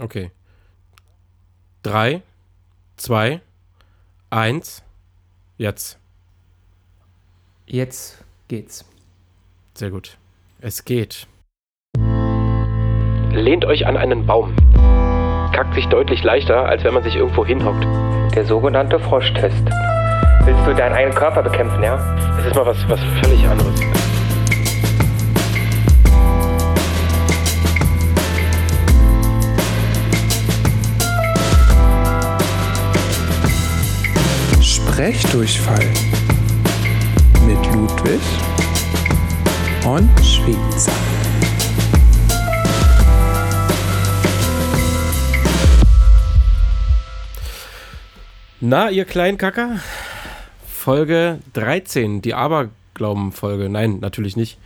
Okay. Drei, zwei, eins, jetzt. Jetzt geht's. Sehr gut. Es geht. Lehnt euch an einen Baum. Kackt sich deutlich leichter, als wenn man sich irgendwo hinhockt. Der sogenannte Froschtest. Willst du deinen eigenen Körper bekämpfen, ja? Das ist mal was, was völlig anderes. Sprechdurchfall mit Ludwig und Schweizer. Na, ihr kleinen Kacker? Folge 13, die Aberglauben-Folge. Nein, natürlich nicht.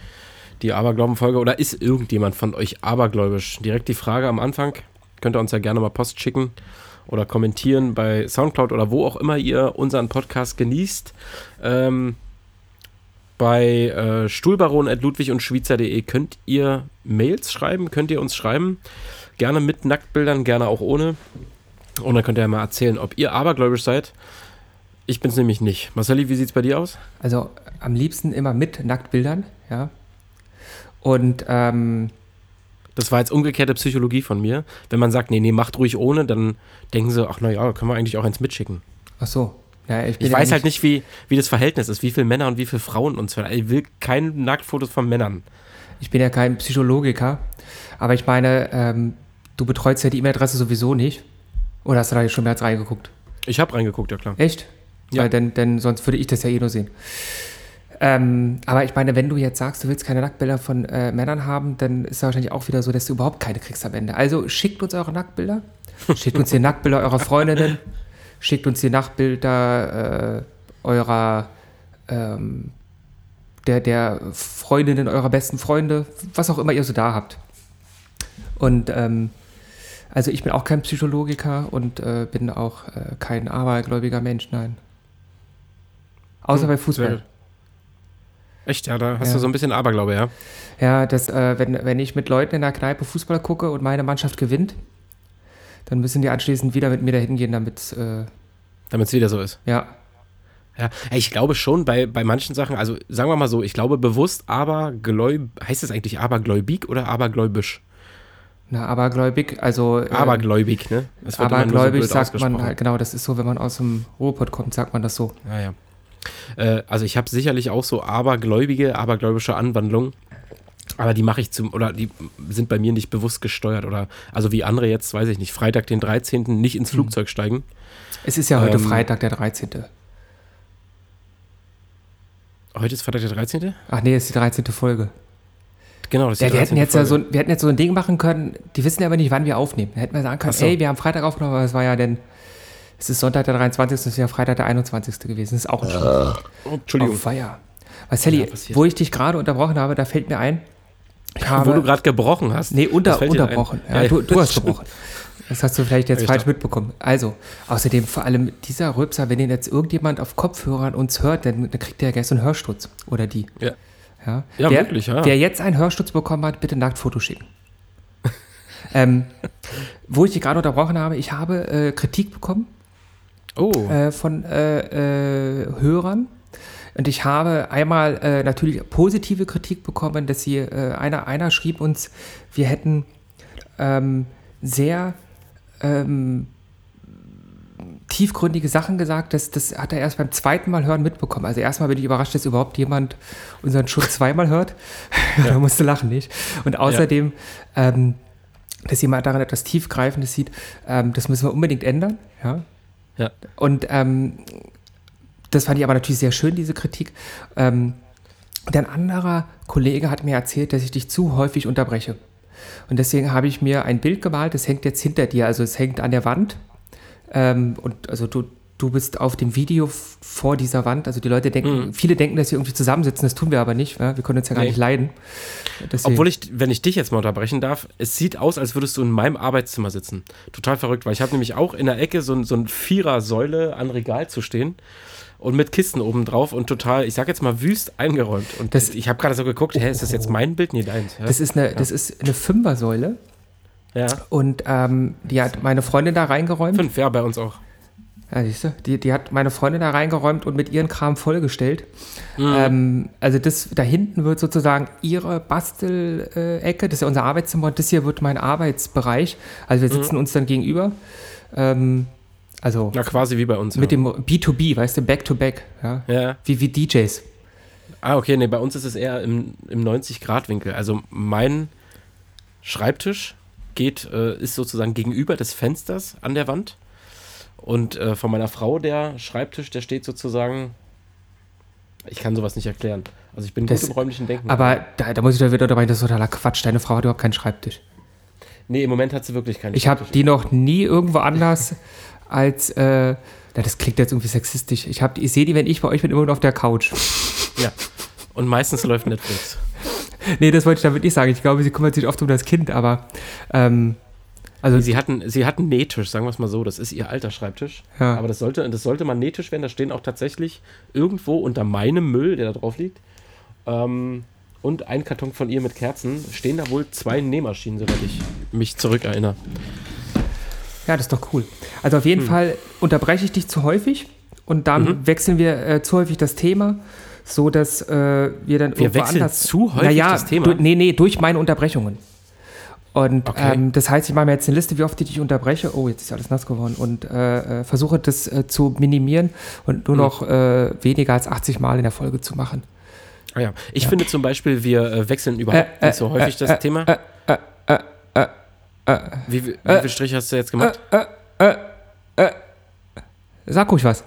Die Aberglauben-Folge. Oder ist irgendjemand von euch abergläubisch? Direkt die Frage am Anfang. Könnt ihr uns ja gerne mal Post schicken oder kommentieren bei Soundcloud oder wo auch immer ihr unseren Podcast genießt. Ähm, bei äh, stuhlbaron.ludwig und schweizer.de könnt ihr Mails schreiben, könnt ihr uns schreiben. Gerne mit Nacktbildern, gerne auch ohne. Und dann könnt ihr ja mal erzählen, ob ihr abergläubisch seid. Ich bin es nämlich nicht. Marcelli, wie sieht es bei dir aus? Also am liebsten immer mit Nacktbildern, ja. Und ähm, Das war jetzt umgekehrte Psychologie von mir. Wenn man sagt, nee, nee, macht ruhig ohne, dann denken sie, ach naja, können wir eigentlich auch eins mitschicken. ach so. Ja, Ich ja weiß halt nicht, wie, wie das Verhältnis ist, wie viele Männer und wie viele Frauen uns hören. Ich will keine Nacktfotos von Männern. Ich bin ja kein Psychologiker, aber ich meine, ähm, du betreust ja die E-Mail-Adresse sowieso nicht. Oder hast du da schon mehr als reingeguckt? Ich habe reingeguckt, ja klar. Echt? Ja. Weil denn, denn sonst würde ich das ja eh nur sehen. Ähm, aber ich meine, wenn du jetzt sagst, du willst keine Nacktbilder von äh, Männern haben, dann ist es wahrscheinlich auch wieder so, dass du überhaupt keine kriegst am Ende. Also schickt uns eure Nacktbilder. Schickt uns die Nacktbilder eurer Freundinnen. Schickt uns die Nacktbilder äh, eurer ähm, der, der Freundinnen eurer besten Freunde, was auch immer ihr so da habt. Und ähm, also ich bin auch kein Psychologiker und äh, bin auch äh, kein abergläubiger Mensch, nein. Außer Hm, bei Fußball. Echt, ja, da hast Ja. du so ein bisschen Aberglaube, ja? Ja, das, äh, wenn, wenn ich mit Leuten in der Kneipe Fußball gucke und meine Mannschaft gewinnt, dann müssen die anschließend wieder mit mir dahin gehen, damit, äh, Damit es wieder so ist. ja, Ja, ich glaube schon bei, bei manchen Sachen, also sagen wir mal so, ich glaube bewusst abergläub, heißt es eigentlich abergläubig oder abergläubisch? na, abergläubig, also äh, Abergläubig, ne? So abergläubig blöd sagt man halt, genau, das ist so, wenn man aus dem Ruhrpott kommt, sagt man das so. Ja, ja. Äh, also ich habe sicherlich auch so abergläubige, abergläubische Anwandlungen. Aber die mache ich zum, oder die sind bei mir nicht bewusst gesteuert. Oder also wie andere jetzt, weiß ich nicht, Freitag den 13. nicht ins Flugzeug steigen. Es ist ja heute Ähm, Freitag, der 13. Heute ist Freitag der 13. Ach nee, es ist die 13. Folge. Genau, das ist Ja, die wir hätten 13. jetzt ja so, Folge. wir hätten jetzt so ein Ding machen können, die wissen ja aber nicht, wann wir aufnehmen. Da hätten wir sagen können, so. ey, wir haben Freitag aufgenommen, aber es war ja denn, es ist Sonntag der 23., es ist ja Freitag der 21. gewesen. Das ist auch ein Schluss. Oh, Entschuldigung. Oh, Feier. Marcelli, Ja, passiert. wo ich dich gerade unterbrochen habe, da fällt mir ein, ich habe, Wo du gerade gebrochen hast. nee, unter, unterbrochen. Ja, Ja, du, ja. du hast gebrochen. Das hast du vielleicht jetzt Ja, ich falsch doch. mitbekommen. Also, außerdem vor allem dieser Rülpser, wenn den jetzt irgendjemand auf Kopfhörern uns hört, dann, dann kriegt der ja so einen Hörsturz. Oder die. Ja. Ja, Ja, wer, wirklich, ja. Wer jetzt einen Hörsturz bekommen hat, bitte Nacktfoto schicken. ähm, wo ich dich gerade unterbrochen habe, ich habe äh, Kritik bekommen Oh, äh, von äh, äh, Hörern. Und ich habe einmal äh, natürlich positive Kritik bekommen, dass sie, äh, einer, einer schrieb uns, wir hätten ähm, sehr ähm, tiefgründige Sachen gesagt. Das, das hat er erst beim zweiten Mal hören mitbekommen. Also erstmal bin ich überrascht, dass überhaupt jemand unseren Schutz zweimal hört. da musste lachen, nicht? Und außerdem, ähm, dass jemand daran etwas Tiefgreifendes sieht, ähm, das müssen wir unbedingt ändern. Ja? Ja. Und ähm, das fand ich aber natürlich sehr schön, diese Kritik. Ähm, und ein anderer Kollege hat mir erzählt, dass ich dich zu häufig unterbreche. Und deswegen habe ich mir ein Bild gemalt, das hängt jetzt hinter dir, also es hängt an der Wand. Ähm, und also du, du bist auf dem Video vor dieser Wand. Also die Leute denken, viele denken, dass wir irgendwie zusammensitzen, das tun wir aber nicht. Ja? Wir können uns ja gar Nee. nicht leiden. Deswegen, Obwohl ich, wenn ich dich jetzt mal unterbrechen darf, es sieht aus, als würdest du in meinem Arbeitszimmer sitzen. Total verrückt, weil ich habe nämlich auch in der Ecke so, ein- so ein Vierer-Säule an Regal zu stehen und mit Kisten oben drauf und total, ich sag jetzt mal, wüst eingeräumt. Und Das- ich habe gerade so geguckt, hä, ist das jetzt mein Bild? Nee, deins. Ja. das ist eine, das ist eine Fünfersäule. Ja. Und ähm, die hat meine Freundin da reingeräumt. Fünf, ja, bei uns auch. Ja, siehst du, die, die hat meine Freundin da reingeräumt und mit ihren Kram vollgestellt. Ähm, also das da hinten wird sozusagen ihre Bastelecke, das ist ja unser Arbeitszimmer und das hier wird mein Arbeitsbereich. Also wir sitzen uns dann gegenüber. Ähm, also Na, quasi wie bei uns. mit ja. dem B2B, weißt du, Back to Back, ja. Ja. Wie, wie DJs. Ah, okay, nee, bei uns ist es eher im, im 90-Grad-Winkel. Also mein Schreibtisch geht, äh, ist sozusagen gegenüber des Fensters an der Wand. Und äh, von meiner Frau der Schreibtisch, der steht sozusagen. Ich kann sowas nicht erklären. Also ich bin Das- gut im räumlichen Denken. Aber da, da muss ich da wieder dabei, das ist totaler Quatsch. Deine Frau hat überhaupt keinen Schreibtisch. nee, im Moment hat sie wirklich keinen Ich habe Schreibtisch. die noch nie irgendwo anders als, äh, na, das klingt jetzt irgendwie sexistisch. Ich, hab ich sehe die, wenn ich bei euch bin, immer nur auf der Couch. Ja. Und meistens läuft Netflix. nee, das wollte ich damit nicht sagen. Ich glaube, sie kümmert sich oft um das Kind, aber, ähm, also, Sie hatten, sie hatten Nähtisch, sagen wir es mal so. Das ist ihr alter Schreibtisch. Ja. Aber das sollte, das sollte mal Nähtisch werden. Da stehen auch tatsächlich irgendwo unter meinem Müll, der da drauf liegt, ähm, und ein Karton von ihr mit Kerzen, stehen da wohl zwei Nähmaschinen, soweit ich mich zurückerinnere. ja, das ist doch cool. Also auf jeden Hm. Fall unterbreche ich dich zu häufig und dann Mhm. wechseln wir äh, zu häufig das Thema, so dass äh, wir dann Wir irgendwo wechseln anders... zu häufig naja, das Thema? Du, nee, nee, durch meine Unterbrechungen. Und Okay. ähm, das heißt, ich mache mir jetzt eine Liste, wie oft ich dich unterbreche. Oh, jetzt ist alles nass geworden. Und äh, äh, versuche das äh, zu minimieren und nur noch äh, weniger als 80 Mal in der Folge zu machen. Ah ja. Ich finde zum Beispiel, wir äh, wechseln überhaupt Äh, nicht so häufig das Thema. wie, wie, viele Striche hast du jetzt gemacht? Sag ruhig was.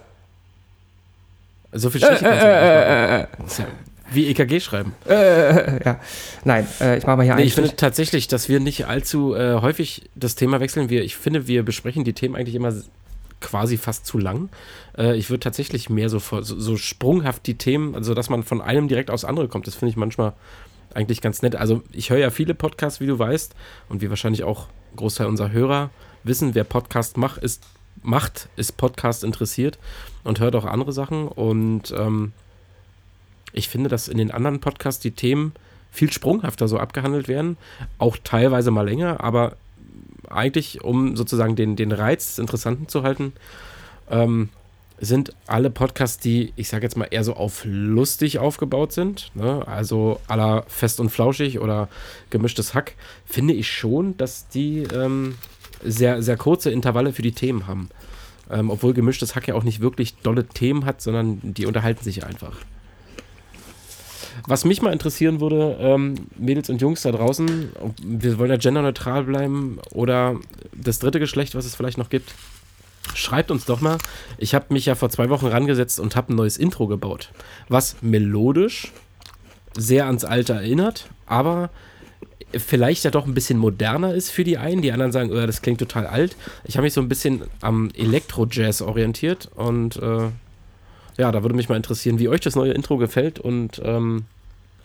so viele Striche kannst du nicht machen. Wie EKG schreiben. Äh, ja. Nein, äh, ich mache mal hier Nee, ich finde tatsächlich, dass wir nicht allzu äh, häufig das Thema wechseln. Wir, ich finde, wir besprechen die Themen eigentlich immer quasi fast zu lang. Äh, ich würde tatsächlich mehr so, so, so sprunghaft die Themen, also dass man von einem direkt aufs andere kommt, das finde ich manchmal eigentlich ganz nett. Also ich höre ja viele Podcasts, wie du weißt, und wie wahrscheinlich auch ein Großteil unserer Hörer wissen, wer Podcast macht, ist, macht, ist Podcast interessiert und hört auch andere Sachen. Und ähm, ich finde, dass in den anderen Podcasts die Themen viel sprunghafter so abgehandelt werden, auch teilweise mal länger, aber eigentlich, um sozusagen den, den Reiz des Interessanten zu halten, ähm, sind alle Podcasts, die, ich sage jetzt mal, eher so auf lustig aufgebaut sind, ne? also aller fest und flauschig oder gemischtes Hack, finde ich schon, dass die ähm, sehr, sehr kurze Intervalle für die Themen haben. Ähm, obwohl gemischtes Hack ja auch nicht wirklich dolle Themen hat, sondern die unterhalten sich einfach. Was mich mal interessieren würde, ähm, Mädels und Jungs da draußen, wir wollen ja genderneutral bleiben oder das dritte Geschlecht, was es vielleicht noch gibt, schreibt uns doch mal. Ich habe mich ja vor zwei Wochen rangesetzt und habe ein neues Intro gebaut, was melodisch sehr ans Alte erinnert, aber vielleicht ja doch ein bisschen moderner ist für die einen. Die anderen sagen, oh, das klingt total alt. Ich habe mich so ein bisschen am Elektro-Jazz orientiert und äh, ja, da würde mich mal interessieren, wie euch das neue Intro gefällt und ähm,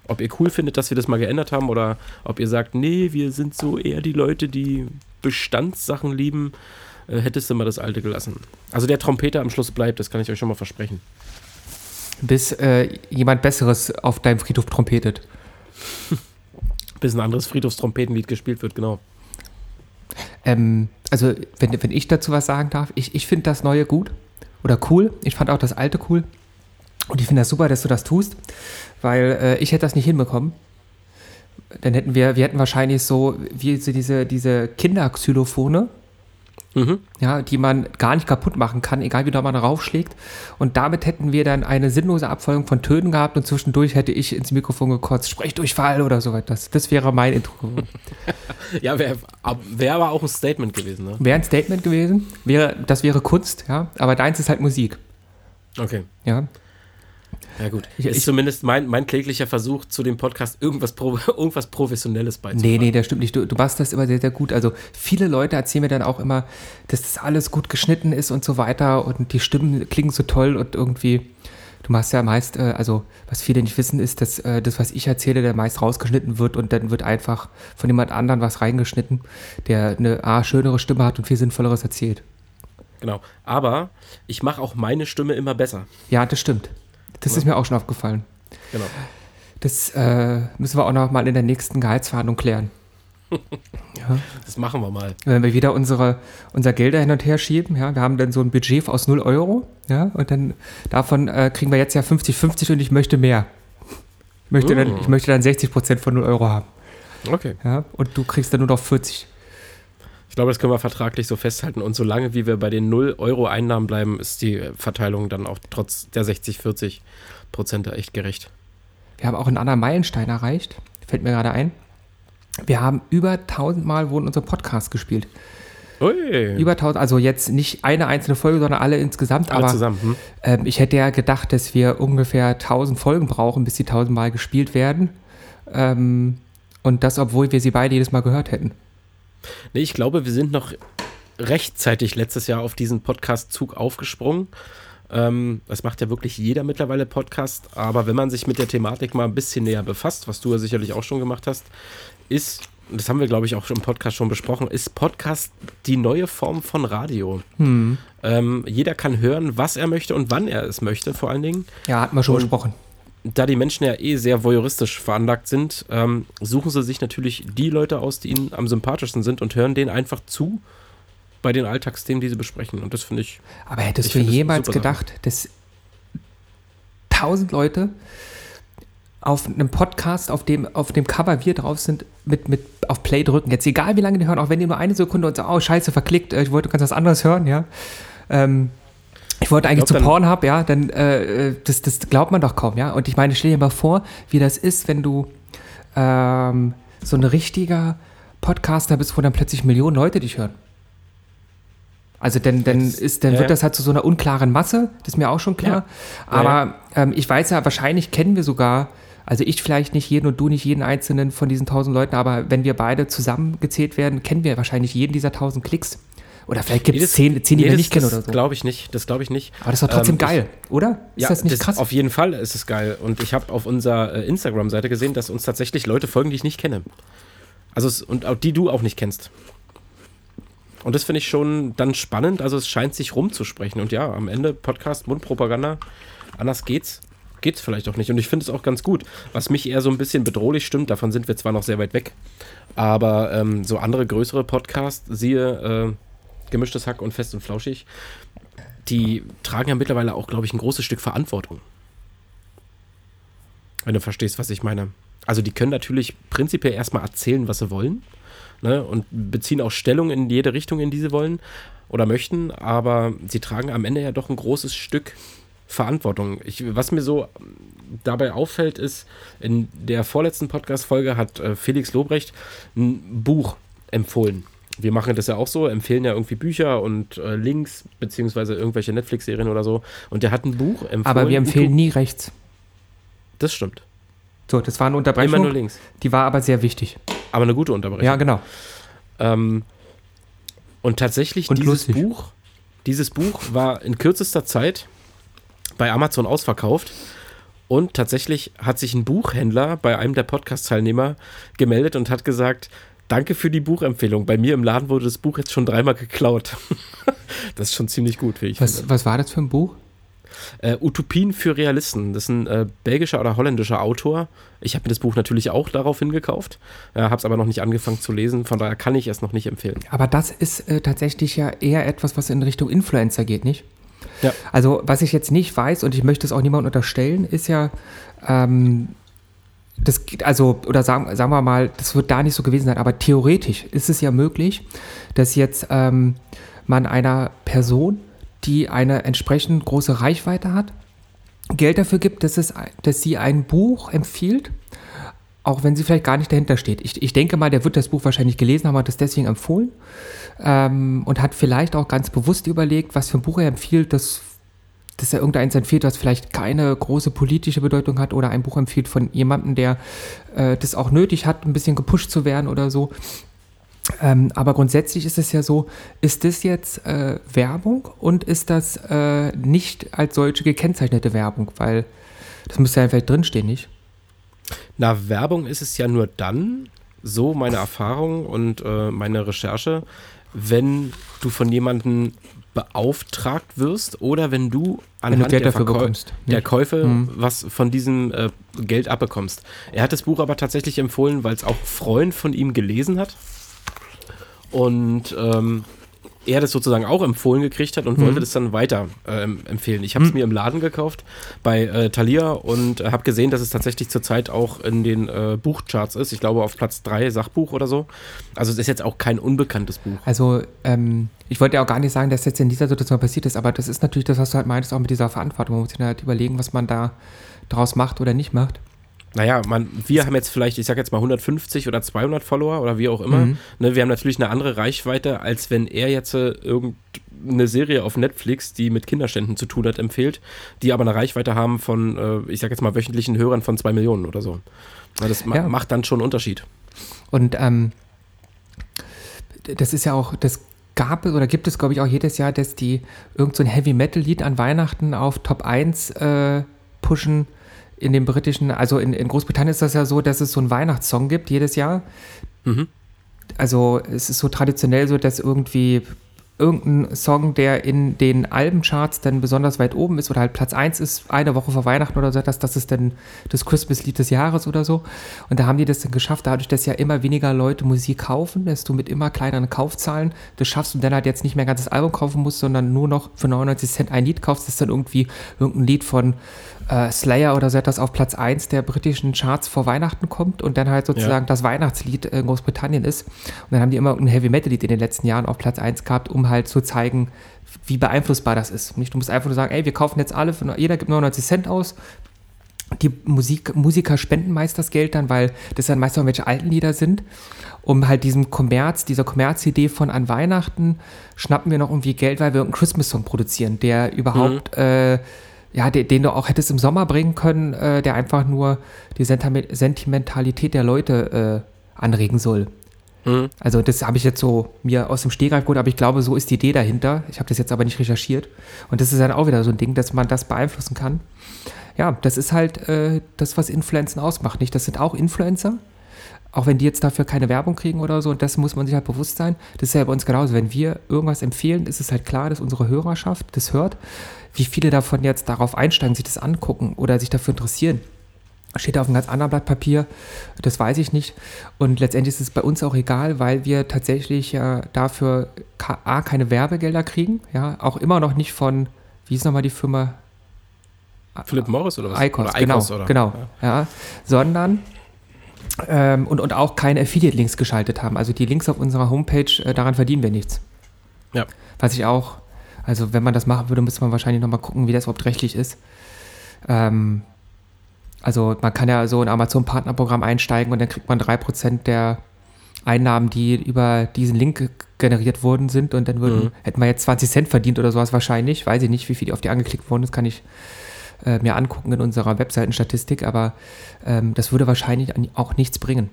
ob ihr cool findet, dass wir das mal geändert haben oder ob ihr sagt, nee, wir sind so eher die Leute, die Bestandssachen lieben. Äh, hättest du mal das alte gelassen. Also der Trompeter am Schluss bleibt, das kann ich euch schon mal versprechen. Bis äh, jemand Besseres auf deinem Friedhof trompetet. Bis ein anderes Friedhofstrompetenlied gespielt wird, genau. Ähm, also, wenn, wenn ich dazu was sagen darf, ich, ich finde das Neue gut oder cool. Ich fand auch das Alte cool. Und ich finde das super, dass du das tust, weil äh, ich hätte das nicht hinbekommen. Dann hätten wir, wir hätten wahrscheinlich so, wie so diese, diese Kinderxylophone, Mhm. ja, die man gar nicht kaputt machen kann, egal wie da man raufschlägt. Und damit hätten wir dann eine sinnlose Abfolgung von Tönen gehabt und zwischendurch hätte ich ins Mikrofon gekotzt, Sprechdurchfall oder so etwas. Das wäre mein Intro. Ja, wäre wär aber auch ein Statement gewesen, ne? Wäre ein Statement gewesen, wäre, das wäre Kunst, ja, aber deins ist halt Musik, Okay. ja. Ja, gut. Ich- ist zumindest mein, mein kläglicher Versuch, zu dem Podcast irgendwas, Pro, irgendwas Professionelles beizutragen. Nee, nee, das stimmt nicht. Du, du machst das immer sehr, sehr gut. Also viele Leute erzählen mir dann auch immer, dass das alles gut geschnitten ist und so weiter und die Stimmen klingen so toll und irgendwie, du machst ja meist, äh, also was viele nicht wissen, ist, dass äh, das, was ich erzähle, der meist rausgeschnitten wird und dann wird einfach von jemand anderem was reingeschnitten, der eine A, schönere Stimme hat und viel Sinnvolleres erzählt. Genau. Aber ich mache auch meine Stimme immer besser. Ja, das stimmt. Das ist mir auch schon aufgefallen. Genau. Das äh, müssen wir auch noch mal in der nächsten Gehaltsverhandlung klären. Das machen wir mal. Wenn wir wieder unsere, unser Gelder hin und her schieben, ja, wir haben dann so ein Budget aus 0 Euro, ja, und dann davon äh, kriegen wir jetzt ja 50-50 und ich möchte mehr. Ich möchte, dann, ich möchte dann 60 Prozent von 0 Euro haben, Okay. ja, und du kriegst dann nur noch 40. Ich glaube, das können wir vertraglich so festhalten. Und solange wie wir bei den 0 Euro Einnahmen bleiben, ist die Verteilung dann auch trotz der 60, 40 Prozent da echt gerecht. Wir haben auch einen anderen Meilenstein erreicht, fällt mir gerade ein. Wir haben über 1000 Mal wurden unsere Podcasts gespielt. Ui. Über 1000, also jetzt nicht eine einzelne Folge, sondern alle insgesamt. Alle aber zusammen. Hm? ähm, ich hätte ja gedacht, dass wir ungefähr 1000 Folgen brauchen, bis die 1000 Mal gespielt werden. Ähm, und das, obwohl wir sie beide jedes Mal gehört hätten. Nee, ich glaube, wir sind noch rechtzeitig letztes Jahr auf diesen Podcast-Zug aufgesprungen. Ähm, das macht ja wirklich jeder mittlerweile Podcast, aber wenn man sich mit der Thematik mal ein bisschen näher befasst, was du ja sicherlich auch schon gemacht hast, ist, und das haben wir glaube ich auch schon im Podcast schon besprochen, ist Podcast die neue Form von Radio. Ähm, jeder kann hören, was er möchte und wann er es möchte, vor allen Dingen Ja, hatten wir schon Und- besprochen. Da die Menschen ja eh sehr voyeuristisch veranlagt sind, ähm, suchen sie sich natürlich die Leute aus, die ihnen am sympathischsten sind und hören denen einfach zu bei den Alltagsthemen, die sie besprechen. Und das finde ich, Aber hättest Ich du jemals gedacht, dass 1000 Leute auf einem Podcast, auf dem, auf dem Cover wir drauf sind, mit, mit auf Play drücken. Jetzt egal, wie lange die hören, auch wenn die nur eine Sekunde und sagen, oh, scheiße, verklickt, äh, ich wollte ganz was anderes hören, ja. Ähm, ich wollte eigentlich glaub, zu Pornhub, ja, dann, äh, das, das glaubt man doch kaum, ja. Und ich meine, stell dir mal vor, wie das ist, wenn du ähm, so ein richtiger Podcaster bist, wo dann plötzlich Millionen Leute dich hören. Also dann, dann, ist, dann ja, wird ja. das halt zu so einer unklaren Masse, das ist mir auch schon klar. Aber Ähm, ich weiß ja, wahrscheinlich kennen wir sogar, also ich vielleicht nicht jeden und du nicht jeden einzelnen von diesen tausend Leuten, aber wenn wir beide zusammengezählt werden, kennen wir wahrscheinlich jeden dieser tausend Klicks. Oder vielleicht gibt es das- zehn, zehn, die wir das- nicht kennen das oder so. glaube ich nicht. Das glaube ich nicht. Aber das war trotzdem Ähm, geil, oder? Ist ja, das nicht krass? Auf jeden Fall ist es geil. Und ich habe auf unserer äh, Instagram-Seite gesehen, dass uns tatsächlich Leute folgen, die ich nicht kenne. Also es, und auch die du auch nicht kennst. Und das finde ich schon dann spannend. Also es scheint sich rumzusprechen. Und ja, am Ende Podcast, Mundpropaganda, anders geht's. Geht's vielleicht auch nicht. Und ich finde es auch ganz gut. Was mich eher so ein bisschen bedrohlich stimmt, davon sind wir zwar noch sehr weit weg, aber ähm, so andere größere Podcasts, siehe äh, Gemischtes Hack und Fest und Flauschig, die tragen ja mittlerweile auch, glaube ich, ein großes Stück Verantwortung. Wenn du verstehst, was ich meine. Also die können natürlich prinzipiell erstmal erzählen, was sie wollen. Ne, und beziehen auch Stellung in jede Richtung, in die sie wollen oder möchten, aber sie tragen am Ende ja doch ein großes Stück Verantwortung. Ich, was mir so dabei auffällt, ist, in der vorletzten Podcast-Folge hat äh, Felix Lobrecht ein Buch empfohlen. Wir machen das ja auch so, empfehlen ja irgendwie Bücher und äh, Links, beziehungsweise irgendwelche Netflix-Serien oder so. Und der hat ein Buch empfohlen. aber wir empfehlen nie rechts. Das stimmt. So, das war eine Immer nur Unterbrechung, links. die war aber sehr wichtig. Aber eine gute Unterbrechung. Ja, genau. Ähm, und tatsächlich Und dieses lustig. Buch, dieses Buch war in kürzester Zeit bei Amazon ausverkauft. Und tatsächlich hat sich ein Buchhändler bei einem der Podcast-Teilnehmer gemeldet und hat gesagt, danke für die Buchempfehlung. Bei mir im Laden wurde das Buch jetzt schon dreimal geklaut. das ist schon ziemlich gut, wie ich Was, finde. was war das für ein Buch? Äh, Utopien für Realisten. Das ist ein äh, belgischer oder holländischer Autor. Ich habe mir das Buch natürlich auch daraufhin gekauft, äh, habe es aber noch nicht angefangen zu lesen. Von daher kann ich es noch nicht empfehlen. Aber das ist äh, tatsächlich ja eher etwas, was in Richtung Influencer geht, nicht? Ja. Also, was ich jetzt nicht weiß, und ich möchte es auch niemandem unterstellen, ist ja, ähm, das geht, also, oder sagen, sagen wir mal, das wird da nicht so gewesen sein, aber theoretisch ist es ja möglich, dass jetzt ähm, man einer Person, die eine entsprechend große Reichweite hat, Geld dafür gibt, dass, es, dass sie ein Buch empfiehlt, auch wenn sie vielleicht gar nicht dahinter steht. Ich, ich denke mal, der wird das Buch wahrscheinlich gelesen haben, hat es deswegen empfohlen ähm, und hat vielleicht auch ganz bewusst überlegt, was für ein Buch er empfiehlt, das, dass er irgendeins empfiehlt, was vielleicht keine große politische Bedeutung hat oder ein Buch empfiehlt von jemandem, der äh, das auch nötig hat, ein bisschen gepusht zu werden oder so. Ähm, aber grundsätzlich ist es ja so, ist das jetzt äh, Werbung und ist das äh, nicht als solche gekennzeichnete Werbung? Weil das müsste ja vielleicht drinstehen, nicht? Na, Werbung ist es ja nur dann, so meine Erfahrung und äh, meine Recherche, wenn du von jemandem beauftragt wirst oder wenn du Wenn du anhand Geld der, dafür Verkäu- bekommst. der Nicht? Käufe Mhm. was von diesem äh, Geld abbekommst. Er hat das Buch aber tatsächlich empfohlen, weil es auch Freund von ihm gelesen hat und ähm, er das sozusagen auch empfohlen gekriegt hat und Mhm. wollte das dann weiter ähm, empfehlen. Ich habe es mir im Laden gekauft bei äh, Thalia und äh, habe gesehen, dass es tatsächlich zurzeit auch in den äh, Buchcharts ist. Ich glaube auf Platz 3 Sachbuch oder so. Also es ist jetzt auch kein unbekanntes Buch. Also, ähm, ich wollte ja auch gar nicht sagen, dass jetzt in dieser Situation passiert ist, aber das ist natürlich das, was du halt meinst, auch mit dieser Verantwortung. Man muss sich halt überlegen, was man da draus macht oder nicht macht. Naja, man, wir haben jetzt vielleicht, ich sag jetzt mal 150 oder 200 Follower oder wie auch immer. Mhm. Ne, wir haben natürlich eine andere Reichweite, als wenn er jetzt äh, irgendeine Serie auf Netflix, die mit Kinderständen zu tun hat, empfiehlt, die aber eine Reichweite haben von, äh, ich sag jetzt mal, wöchentlichen Hörern von 2 Millionen oder so. Na, das ma Ja. macht dann schon einen Unterschied. Und ähm, das ist ja auch, das gab es oder gibt es, glaube ich, auch jedes Jahr, dass die irgend so ein Heavy-Metal-Lied an Weihnachten auf Top 1 äh, pushen in den britischen, also in, in Großbritannien ist das ja so, dass es so einen Weihnachtssong gibt jedes Jahr. Mhm. Also es ist so traditionell so, dass irgendwie irgendein Song, der in den Albencharts dann besonders weit oben ist oder halt Platz 1 ist, eine Woche vor Weihnachten oder so, dass das ist dann das Christmas-Lied des Jahres oder so. Und da haben die das dann geschafft, dadurch, dass ja immer weniger Leute Musik kaufen, dass du mit immer kleineren Kaufzahlen das schaffst und dann halt jetzt nicht mehr ein ganzes Album kaufen musst, sondern nur noch für 99 Cent ein Lied kaufst, das dann irgendwie irgendein Lied von äh, Slayer oder so etwas auf Platz 1 der britischen Charts vor Weihnachten kommt und dann halt sozusagen das Weihnachtslied in Großbritannien ist. Und dann haben die immer ein Heavy Metal Lied in den letzten Jahren auf Platz 1 gehabt, um halt zu zeigen, wie beeinflussbar das ist. Nicht, du musst einfach nur sagen, ey, wir kaufen jetzt alle, für, jeder gibt 99 Cent aus. Die Musik, Musiker spenden meist das Geld dann, weil das dann meist auch welche alten Lieder sind. Um halt diesem Kommerz, dieser Kommerzidee von an Weihnachten schnappen wir noch irgendwie Geld, weil wir einen Christmas-Song produzieren, der überhaupt äh, ja, den, den du auch hättest im Sommer bringen können, äh, der einfach nur die Sentime- Sentimentalität der Leute äh, anregen soll. Mhm. Also das habe ich jetzt so mir aus dem Stegreif geholt, aber ich glaube, so ist die Idee dahinter. Ich habe das jetzt aber nicht recherchiert. Und das ist dann auch wieder so ein Ding, dass man das beeinflussen kann. Ja, das ist halt äh, das, was Influenzen ausmacht. Nicht? Das sind auch Influencer, auch wenn die jetzt dafür keine Werbung kriegen oder so. Und das muss man sich halt bewusst sein. Das ist ja bei uns genauso. Wenn wir irgendwas empfehlen, ist es halt klar, dass unsere Hörerschaft das hört. Wie viele davon jetzt darauf einsteigen, sich das angucken oder sich dafür interessieren, steht auf einem ganz anderen Blatt Papier, das weiß ich nicht. Und letztendlich ist es bei uns auch egal, weil wir tatsächlich ja dafür A, keine Werbegelder kriegen, ja, auch immer noch nicht von, wie ist nochmal die Firma? Philip Morris oder was? Icos, oder genau, Icos, oder? genau, ja, sondern ähm, und, und auch keine Affiliate-Links geschaltet haben. Also die Links auf unserer Homepage, äh, daran verdienen wir nichts. Ja. Was ich auch, also wenn man das machen würde, müsste man wahrscheinlich nochmal gucken, wie das überhaupt rechtlich ist. Ähm, also man kann ja so ein Amazon-Partnerprogramm einsteigen und dann kriegt man 3% der Einnahmen, die über diesen Link ge- generiert worden sind und dann würden, Mhm. hätten wir jetzt 20 Cent verdient oder sowas wahrscheinlich. Weiß ich nicht, wie viel auf die angeklickt wurden, das kann ich äh, mir angucken in unserer Webseitenstatistik, aber ähm, das würde wahrscheinlich auch nichts bringen.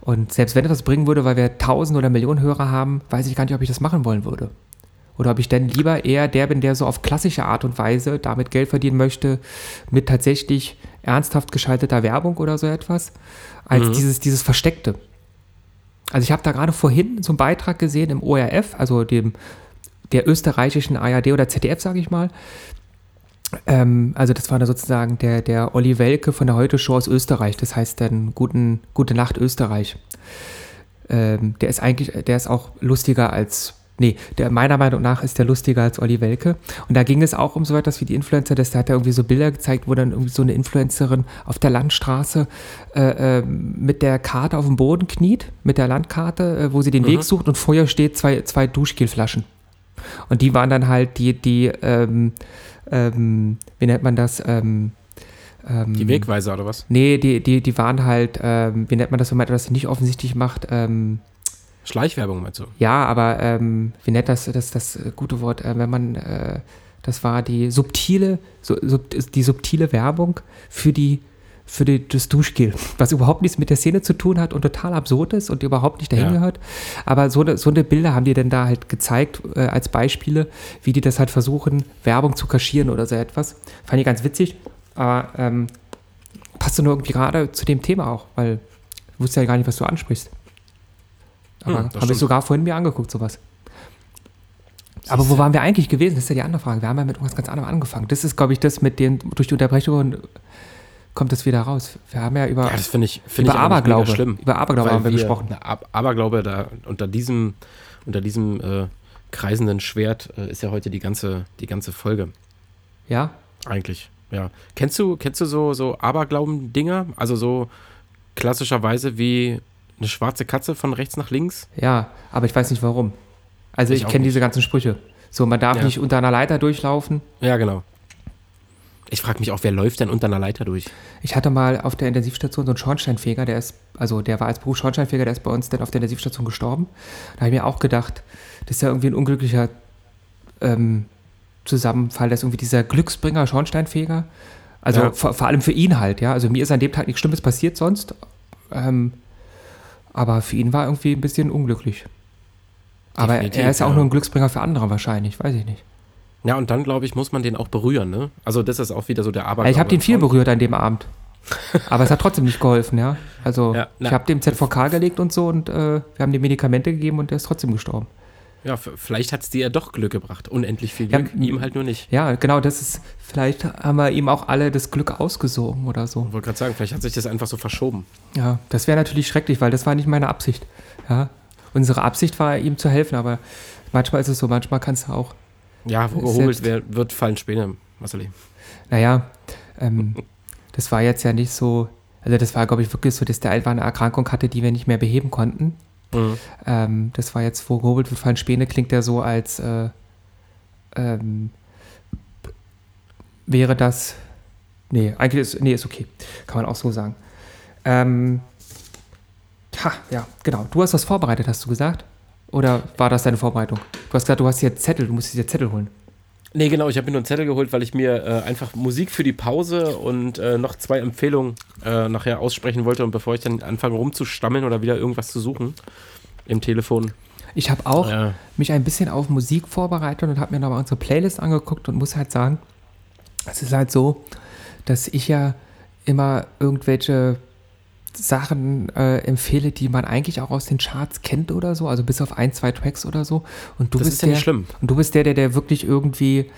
Und selbst wenn es was bringen würde, weil wir tausend oder Millionen Hörer haben, weiß ich gar nicht, ob ich das machen wollen würde. Oder ob ich denn lieber eher der bin, der so auf klassische Art und Weise damit Geld verdienen möchte, mit tatsächlich ernsthaft geschalteter Werbung oder so etwas, als Mhm. dieses, dieses Versteckte. Also ich habe da gerade vorhin so einen Beitrag gesehen im ORF, also dem der österreichischen ARD oder ZDF, sage ich mal. Ähm, also das war da sozusagen der, der Olli Welke von der Heute-Show aus Österreich. Das heißt dann Guten, Gute Nacht Österreich. Ähm, der ist eigentlich, der ist auch lustiger als, nee, der meiner Meinung nach ist der lustiger als Olli Welke. Und da ging es auch um so etwas wie die Influencer, das da hat er irgendwie so Bilder gezeigt, wo dann irgendwie so eine Influencerin auf der Landstraße äh, äh, mit der Karte auf dem Boden kniet, mit der Landkarte, äh, wo sie den Weg sucht und vor ihr steht zwei, zwei Duschgelflaschen. Und die waren dann halt die, die, ähm, ähm, wie nennt man das? Ähm, ähm, Die Wegweiser oder was? Nee, die, die, die waren halt, ähm, wie nennt man das, wenn man etwas nicht offensichtlich macht? Ähm, Schleichwerbung meinst du? ja, aber ähm, wie nennt das das, das äh, gute Wort, äh, wenn man, äh, das war die subtile, so, sub, die subtile Werbung für die für die, das Duschgel, was überhaupt nichts mit der Szene zu tun hat und total absurd ist und überhaupt nicht dahin Ja. gehört. Aber so eine, so eine Bilder haben die denn da halt gezeigt äh, als Beispiele, wie die das halt versuchen, Werbung zu kaschieren oder so etwas. Fand ich ganz witzig, aber ähm, passte nur irgendwie gerade zu dem Thema auch, weil ich wusste ja gar nicht, was du ansprichst. Hm, Aber habe ich sogar vorhin mir angeguckt, sowas. Aber wo waren wir eigentlich gewesen? Das ist ja die andere Frage. Wir haben ja mit irgendwas ganz anderem angefangen. Das ist, glaube ich, das mit den, durch die Unterbrechung kommt das wieder raus. Wir haben ja über, Ja, das finde ich, finde über Aberglaube, schlimm. über Aberglaube haben wir gesprochen. Na, Ab Aberglaube, da unter diesem, unter diesem äh, kreisenden Schwert äh, ist ja heute die ganze, die ganze Folge. Ja? Eigentlich, ja. Kennst du, kennst du so, so Aberglauben-Dinger? Also so klassischerweise wie eine schwarze Katze von rechts nach links? Ja, aber ich weiß nicht warum. Also Ich ich, kenne diese ganzen Sprüche. So, man darf Ja. nicht unter einer Leiter durchlaufen. Ja, genau. Ich frage mich auch, wer läuft denn unter einer Leiter durch? Ich hatte mal auf der Intensivstation so einen Schornsteinfeger, der ist, also der war als Beruf Schornsteinfeger, der ist bei uns dann auf der Intensivstation gestorben. Da habe ich mir auch gedacht, das ist ja irgendwie ein unglücklicher ähm, Zusammenfall, dass irgendwie dieser Glücksbringer Schornsteinfeger, also Ja. vor, vor allem für ihn halt, ja. Also mir ist an dem Tag nichts Schlimmes passiert sonst, ähm, aber für ihn war irgendwie ein bisschen unglücklich. Aber Definitiv, er ist ja auch nur ein Glücksbringer für andere wahrscheinlich, weiß ich nicht. Ja, und dann, glaube ich, muss man den auch berühren, ne? Also das ist auch wieder so der Aberglaube. Ja, ich habe den viel berührt an dem Abend. Aber es hat trotzdem nicht geholfen, ja. Also Ja, na. ich habe dem ZVK gelegt und so und äh, wir haben dem Medikamente gegeben und der ist trotzdem gestorben. Ja, vielleicht hat es dir ja doch Glück gebracht. Unendlich viel Ja, Glück, m- ihm halt nur nicht. Ja, genau, das ist, vielleicht haben wir ihm auch alle das Glück ausgesogen oder so. Ich wollte gerade sagen, vielleicht hat sich das einfach so verschoben. Ja, das wäre natürlich schrecklich, weil das war nicht meine Absicht. Ja, unsere Absicht war, ihm zu helfen, aber manchmal ist es so, manchmal kannst du auch, Ja, wo gehobelt wird, fallen Späne, Marceli. naja, ähm, das war jetzt ja nicht so, also das war, glaube ich, wirklich so, dass der einfach eine Erkrankung hatte, die wir nicht mehr beheben konnten. Mhm. Ähm, das war jetzt, gehobelt wird, fallen Späne, klingt ja so, als äh, ähm, wäre das. Nee, eigentlich ist, nee, ist okay. Kann man auch so sagen. Ähm, ha, ja, genau. Du hast was vorbereitet, hast du gesagt? Oder war das deine Vorbereitung? Du hast gesagt, du hast hier Zettel, du musst dir Zettel holen. Nee, genau, ich habe mir nur einen Zettel geholt, weil ich mir äh, einfach Musik für die Pause und äh, noch zwei Empfehlungen äh, nachher aussprechen wollte. Und bevor ich dann anfange rumzustammeln oder wieder irgendwas zu suchen im Telefon. Ich habe auch mich ein bisschen auf Musik vorbereitet und habe mir nochmal unsere Playlist angeguckt und muss halt sagen, es ist halt so, dass ich ja immer irgendwelche Sachen äh, empfehle, die man eigentlich auch aus den Charts kennt oder so, also bis auf ein, zwei Tracks oder so. Und du das bist ist ja der, nicht schlimm. Und du bist der, der, der wirklich irgendwie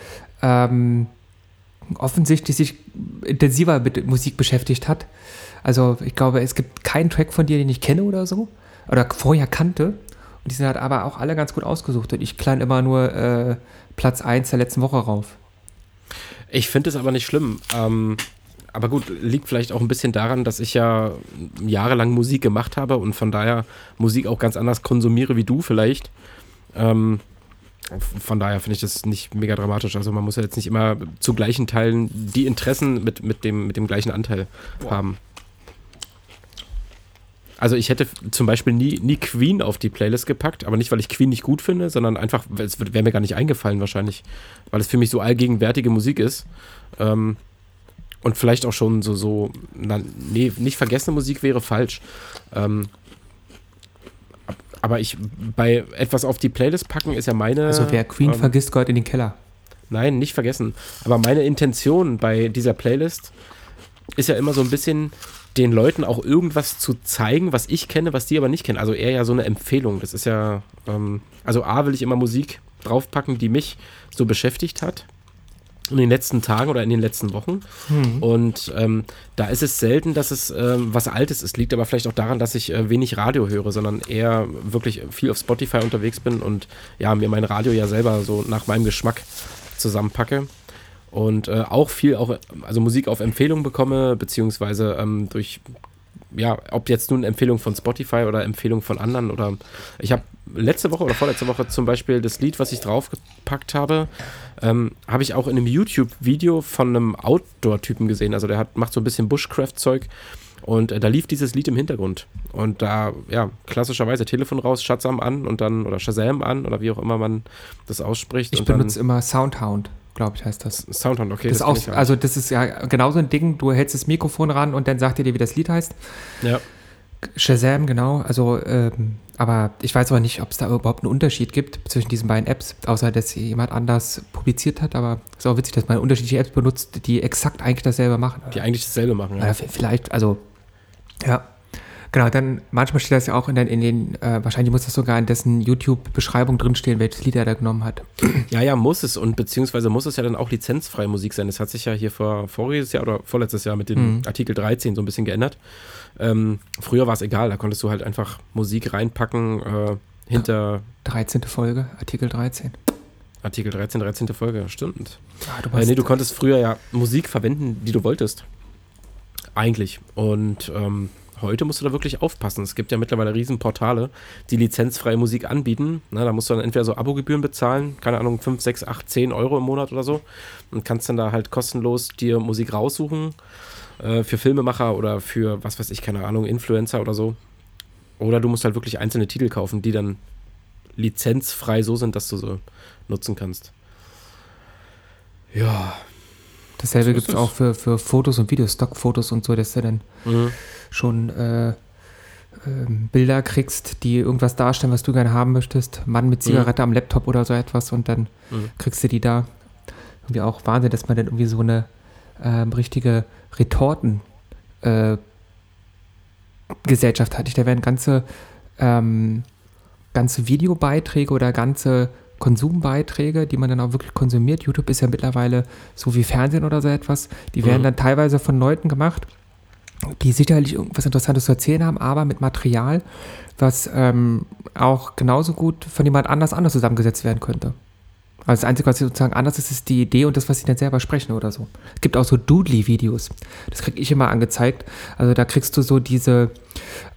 ähm, offensichtlich sich intensiver mit Musik beschäftigt hat. Also ich glaube, es gibt keinen Track von dir, den ich kenne oder so. Oder vorher kannte. Und die sind halt aber auch alle ganz gut ausgesucht. Und ich klein immer nur äh, Platz 1 der letzten Woche rauf. Ich finde es aber nicht schlimm. Ähm, aber gut, liegt vielleicht auch ein bisschen daran, dass ich ja jahrelang Musik gemacht habe und von daher Musik auch ganz anders konsumiere wie du vielleicht. Ähm, von daher finde ich das nicht mega dramatisch. Also man muss ja jetzt nicht immer zu gleichen Teilen die Interessen mit, mit, dem, mit dem gleichen Anteil haben. Also ich hätte zum Beispiel nie, nie Queen auf die Playlist gepackt, aber nicht, weil ich Queen nicht gut finde, sondern einfach, es wäre mir gar nicht eingefallen wahrscheinlich, weil es für mich so allgegenwärtige Musik ist. Ähm, und vielleicht auch schon so, so, na, nee, nicht vergessene Musik wäre falsch. Ähm, ab- aber ich, bei etwas auf die Playlist packen ist ja meine. Also wer Queen ähm, vergisst, gehört in den Keller. Nein, nicht vergessen. Aber meine Intention bei dieser Playlist ist ja immer so ein bisschen den Leuten auch irgendwas zu zeigen, was ich kenne, was die aber nicht kennen. Also eher ja so eine Empfehlung. Das ist ja, ähm, also A will ich immer Musik draufpacken, die mich so beschäftigt hat in den letzten Tagen oder in den letzten Wochen. Und ähm, da ist es selten, dass es ähm, was Altes ist. Liegt aber vielleicht auch daran, dass ich äh, wenig Radio höre, sondern eher wirklich viel auf Spotify unterwegs bin und ja, mir mein Radio ja selber so nach meinem Geschmack zusammenpacke. Und äh, auch viel, auch, also Musik auf Empfehlung bekomme, beziehungsweise ähm, durch, ja, ob jetzt nun Empfehlung von Spotify oder Empfehlung von anderen oder ich habe letzte Woche oder vorletzte Woche zum Beispiel das Lied, was ich draufgepackt habe, ähm, habe ich auch in einem YouTube-Video von einem Outdoor-Typen gesehen. Also der hat, macht so ein bisschen Bushcraft-Zeug und äh, da lief dieses Lied im Hintergrund. Und da, ja, klassischerweise Telefon raus, Shazam an und dann, oder Shazam an oder wie auch immer man das ausspricht. Ich benutze immer Soundhound, glaube ich, heißt das. Soundhound, okay. Das kenn auch, also das ist ja genauso ein Ding, du hältst das Mikrofon ran und dann sagt er dir, wie das Lied heißt. ja. Shazam, genau. Also, ähm, aber ich weiß aber nicht, ob es da überhaupt einen Unterschied gibt zwischen diesen beiden Apps, außer dass jemand anders publiziert hat. Aber es ist auch witzig, dass man unterschiedliche Apps benutzt, die exakt eigentlich dasselbe machen. Die eigentlich dasselbe machen. Ja. V- vielleicht, also, ja. Genau, dann manchmal steht das ja auch in den, in den äh, wahrscheinlich muss das sogar in dessen YouTube-Beschreibung drinstehen, welches Lied er da genommen hat. Ja, ja, muss es und beziehungsweise muss es ja dann auch lizenzfreie Musik sein. Das hat sich ja hier vor voriges Jahr oder vorletztes Jahr mit dem Mhm. Artikel 13 so ein bisschen geändert. Ähm, früher war es egal, da konntest du halt einfach Musik reinpacken äh, hinter 13. Folge, Artikel 13. Artikel 13, 13. Folge, stimmt. Ah, du Äh, nee, du konntest früher ja Musik verwenden, die du wolltest. Eigentlich. Und ähm, heute musst du da wirklich aufpassen. Es gibt ja mittlerweile riesen Portale, die lizenzfreie Musik anbieten. Na, da musst du dann entweder so Abogebühren bezahlen, keine Ahnung, 5, 6, 8, 10 Euro im Monat oder so. Und kannst dann da halt kostenlos dir Musik raussuchen. Äh, für Filmemacher oder für, was weiß ich, keine Ahnung, Influencer oder so. Oder du musst halt wirklich einzelne Titel kaufen, die dann lizenzfrei so sind, dass du sie nutzen kannst. Ja. Dasselbe gibt es auch für, für Fotos und Videos, Stockfotos und so, dass du dann Mhm. schon äh, ähm, Bilder kriegst, die irgendwas darstellen, was du gerne haben möchtest. Mann mit Zigarette am Laptop oder so etwas und dann Mhm. kriegst du die da. Irgendwie auch Wahnsinn, dass man dann irgendwie so eine ähm, richtige Retorten äh, Gesellschaft hat. Da werden ganze, ähm, ganze Videobeiträge oder ganze Konsumbeiträge, die man dann auch wirklich konsumiert. YouTube ist ja mittlerweile so wie Fernsehen oder so etwas. Die werden Mhm. dann teilweise von Leuten gemacht, die sicherlich irgendwas Interessantes zu erzählen haben, aber mit Material, was ähm, auch genauso gut von jemand anders anders zusammengesetzt werden könnte. Also das Einzige, was sozusagen anders ist, ist die Idee und das, was sie dann selber sprechen oder so. Es gibt auch so Doodly-Videos. Das kriege ich immer angezeigt. Also da kriegst du so diese,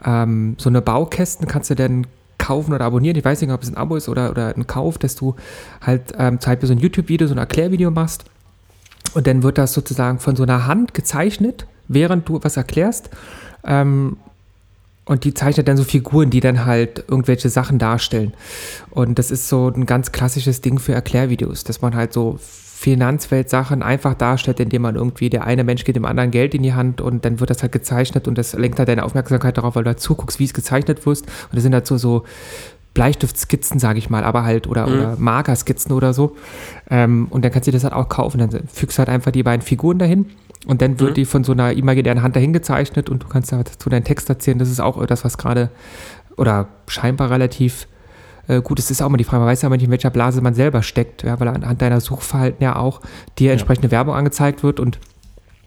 ähm, so eine Baukästen, kannst du dann kaufen oder abonnieren. Ich weiß nicht, ob es ein Abo ist oder, oder ein Kauf, dass du halt ähm, zum Beispiel so ein YouTube-Video, so ein Erklärvideo machst. Und dann wird das sozusagen von so einer Hand gezeichnet, während du was erklärst. Ähm, und die zeichnet dann so Figuren, die dann halt irgendwelche Sachen darstellen. Und das ist so ein ganz klassisches Ding für Erklärvideos, dass man halt so Finanzwelt-Sachen einfach darstellt, indem man irgendwie, der eine Mensch gibt dem anderen Geld in die Hand und dann wird das halt gezeichnet und das lenkt halt deine Aufmerksamkeit darauf, weil du halt zuguckst, wie es gezeichnet wirst. Und das sind halt so, so Bleistiftskizzen, sage ich mal, aber halt, oder, Mhm. oder Markerskizzen oder so. Ähm, und dann kannst du das halt auch kaufen. Dann fügst du halt einfach die beiden Figuren dahin und dann wird Mhm. die von so einer imaginären Hand dahin gezeichnet und du kannst dazu deinen Text erzählen. Das ist auch das, was gerade oder scheinbar relativ äh, gut. Das ist auch mal die Frage, man weiß ja immer nicht, in welcher Blase man selber steckt, ja, weil anhand deiner Suchverhalten ja auch dir entsprechende Werbung angezeigt wird und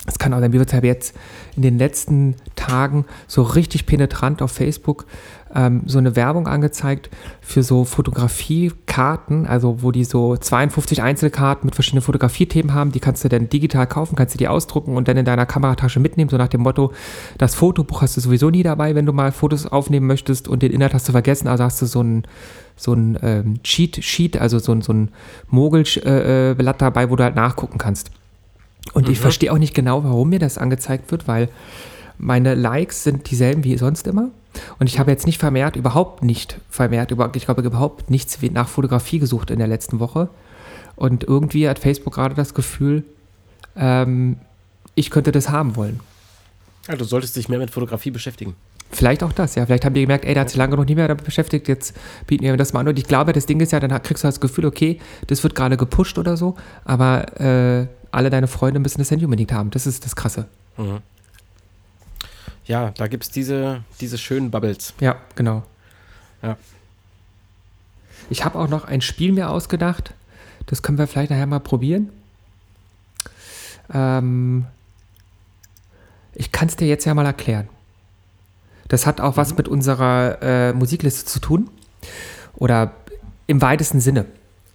es kann auch sein, mir wird es jetzt in den letzten Tagen so richtig penetrant auf Facebook ähm, so eine Werbung angezeigt für so Fotografiekarten, also wo die so 52 Einzelkarten mit verschiedenen Fotografiethemen haben, die kannst du dann digital kaufen, kannst du die ausdrucken und dann in deiner Kameratasche mitnehmen, so nach dem Motto, das Fotobuch hast du sowieso nie dabei, wenn du mal Fotos aufnehmen möchtest und den Inhalt hast du vergessen, also hast du so ein so ein ähm, Cheat Sheet, also so ein, so ein Mogelblatt äh, Blatt dabei, wo du halt nachgucken kannst. Und ich verstehe auch nicht genau, warum mir das angezeigt wird, weil meine Likes sind dieselben wie sonst immer. Und ich habe jetzt nicht vermehrt, überhaupt nicht vermehrt, ich glaube überhaupt nichts nach Fotografie gesucht in der letzten Woche. Und irgendwie hat Facebook gerade das Gefühl, ähm, ich könnte das haben wollen. Ja, du solltest dich mehr mit Fotografie beschäftigen. Vielleicht auch das, ja. Vielleicht haben die gemerkt, ey, der hat sich lange noch nicht mehr damit beschäftigt, jetzt bieten wir das mal an. Und ich glaube, das Ding ist ja, dann kriegst du das Gefühl, okay, das wird gerade gepusht oder so, aber äh, alle deine Freunde müssen das nicht unbedingt haben. Das ist das Krasse. Mhm. Ja, da gibt es diese, diese schönen Bubbles. Ja, genau. Ja. Ich habe auch noch ein Spiel mir ausgedacht. Das können wir vielleicht nachher mal probieren. Ähm, ich kann es dir jetzt ja mal erklären. Das hat auch was mit unserer äh, Musikliste zu tun. Oder im weitesten Sinne.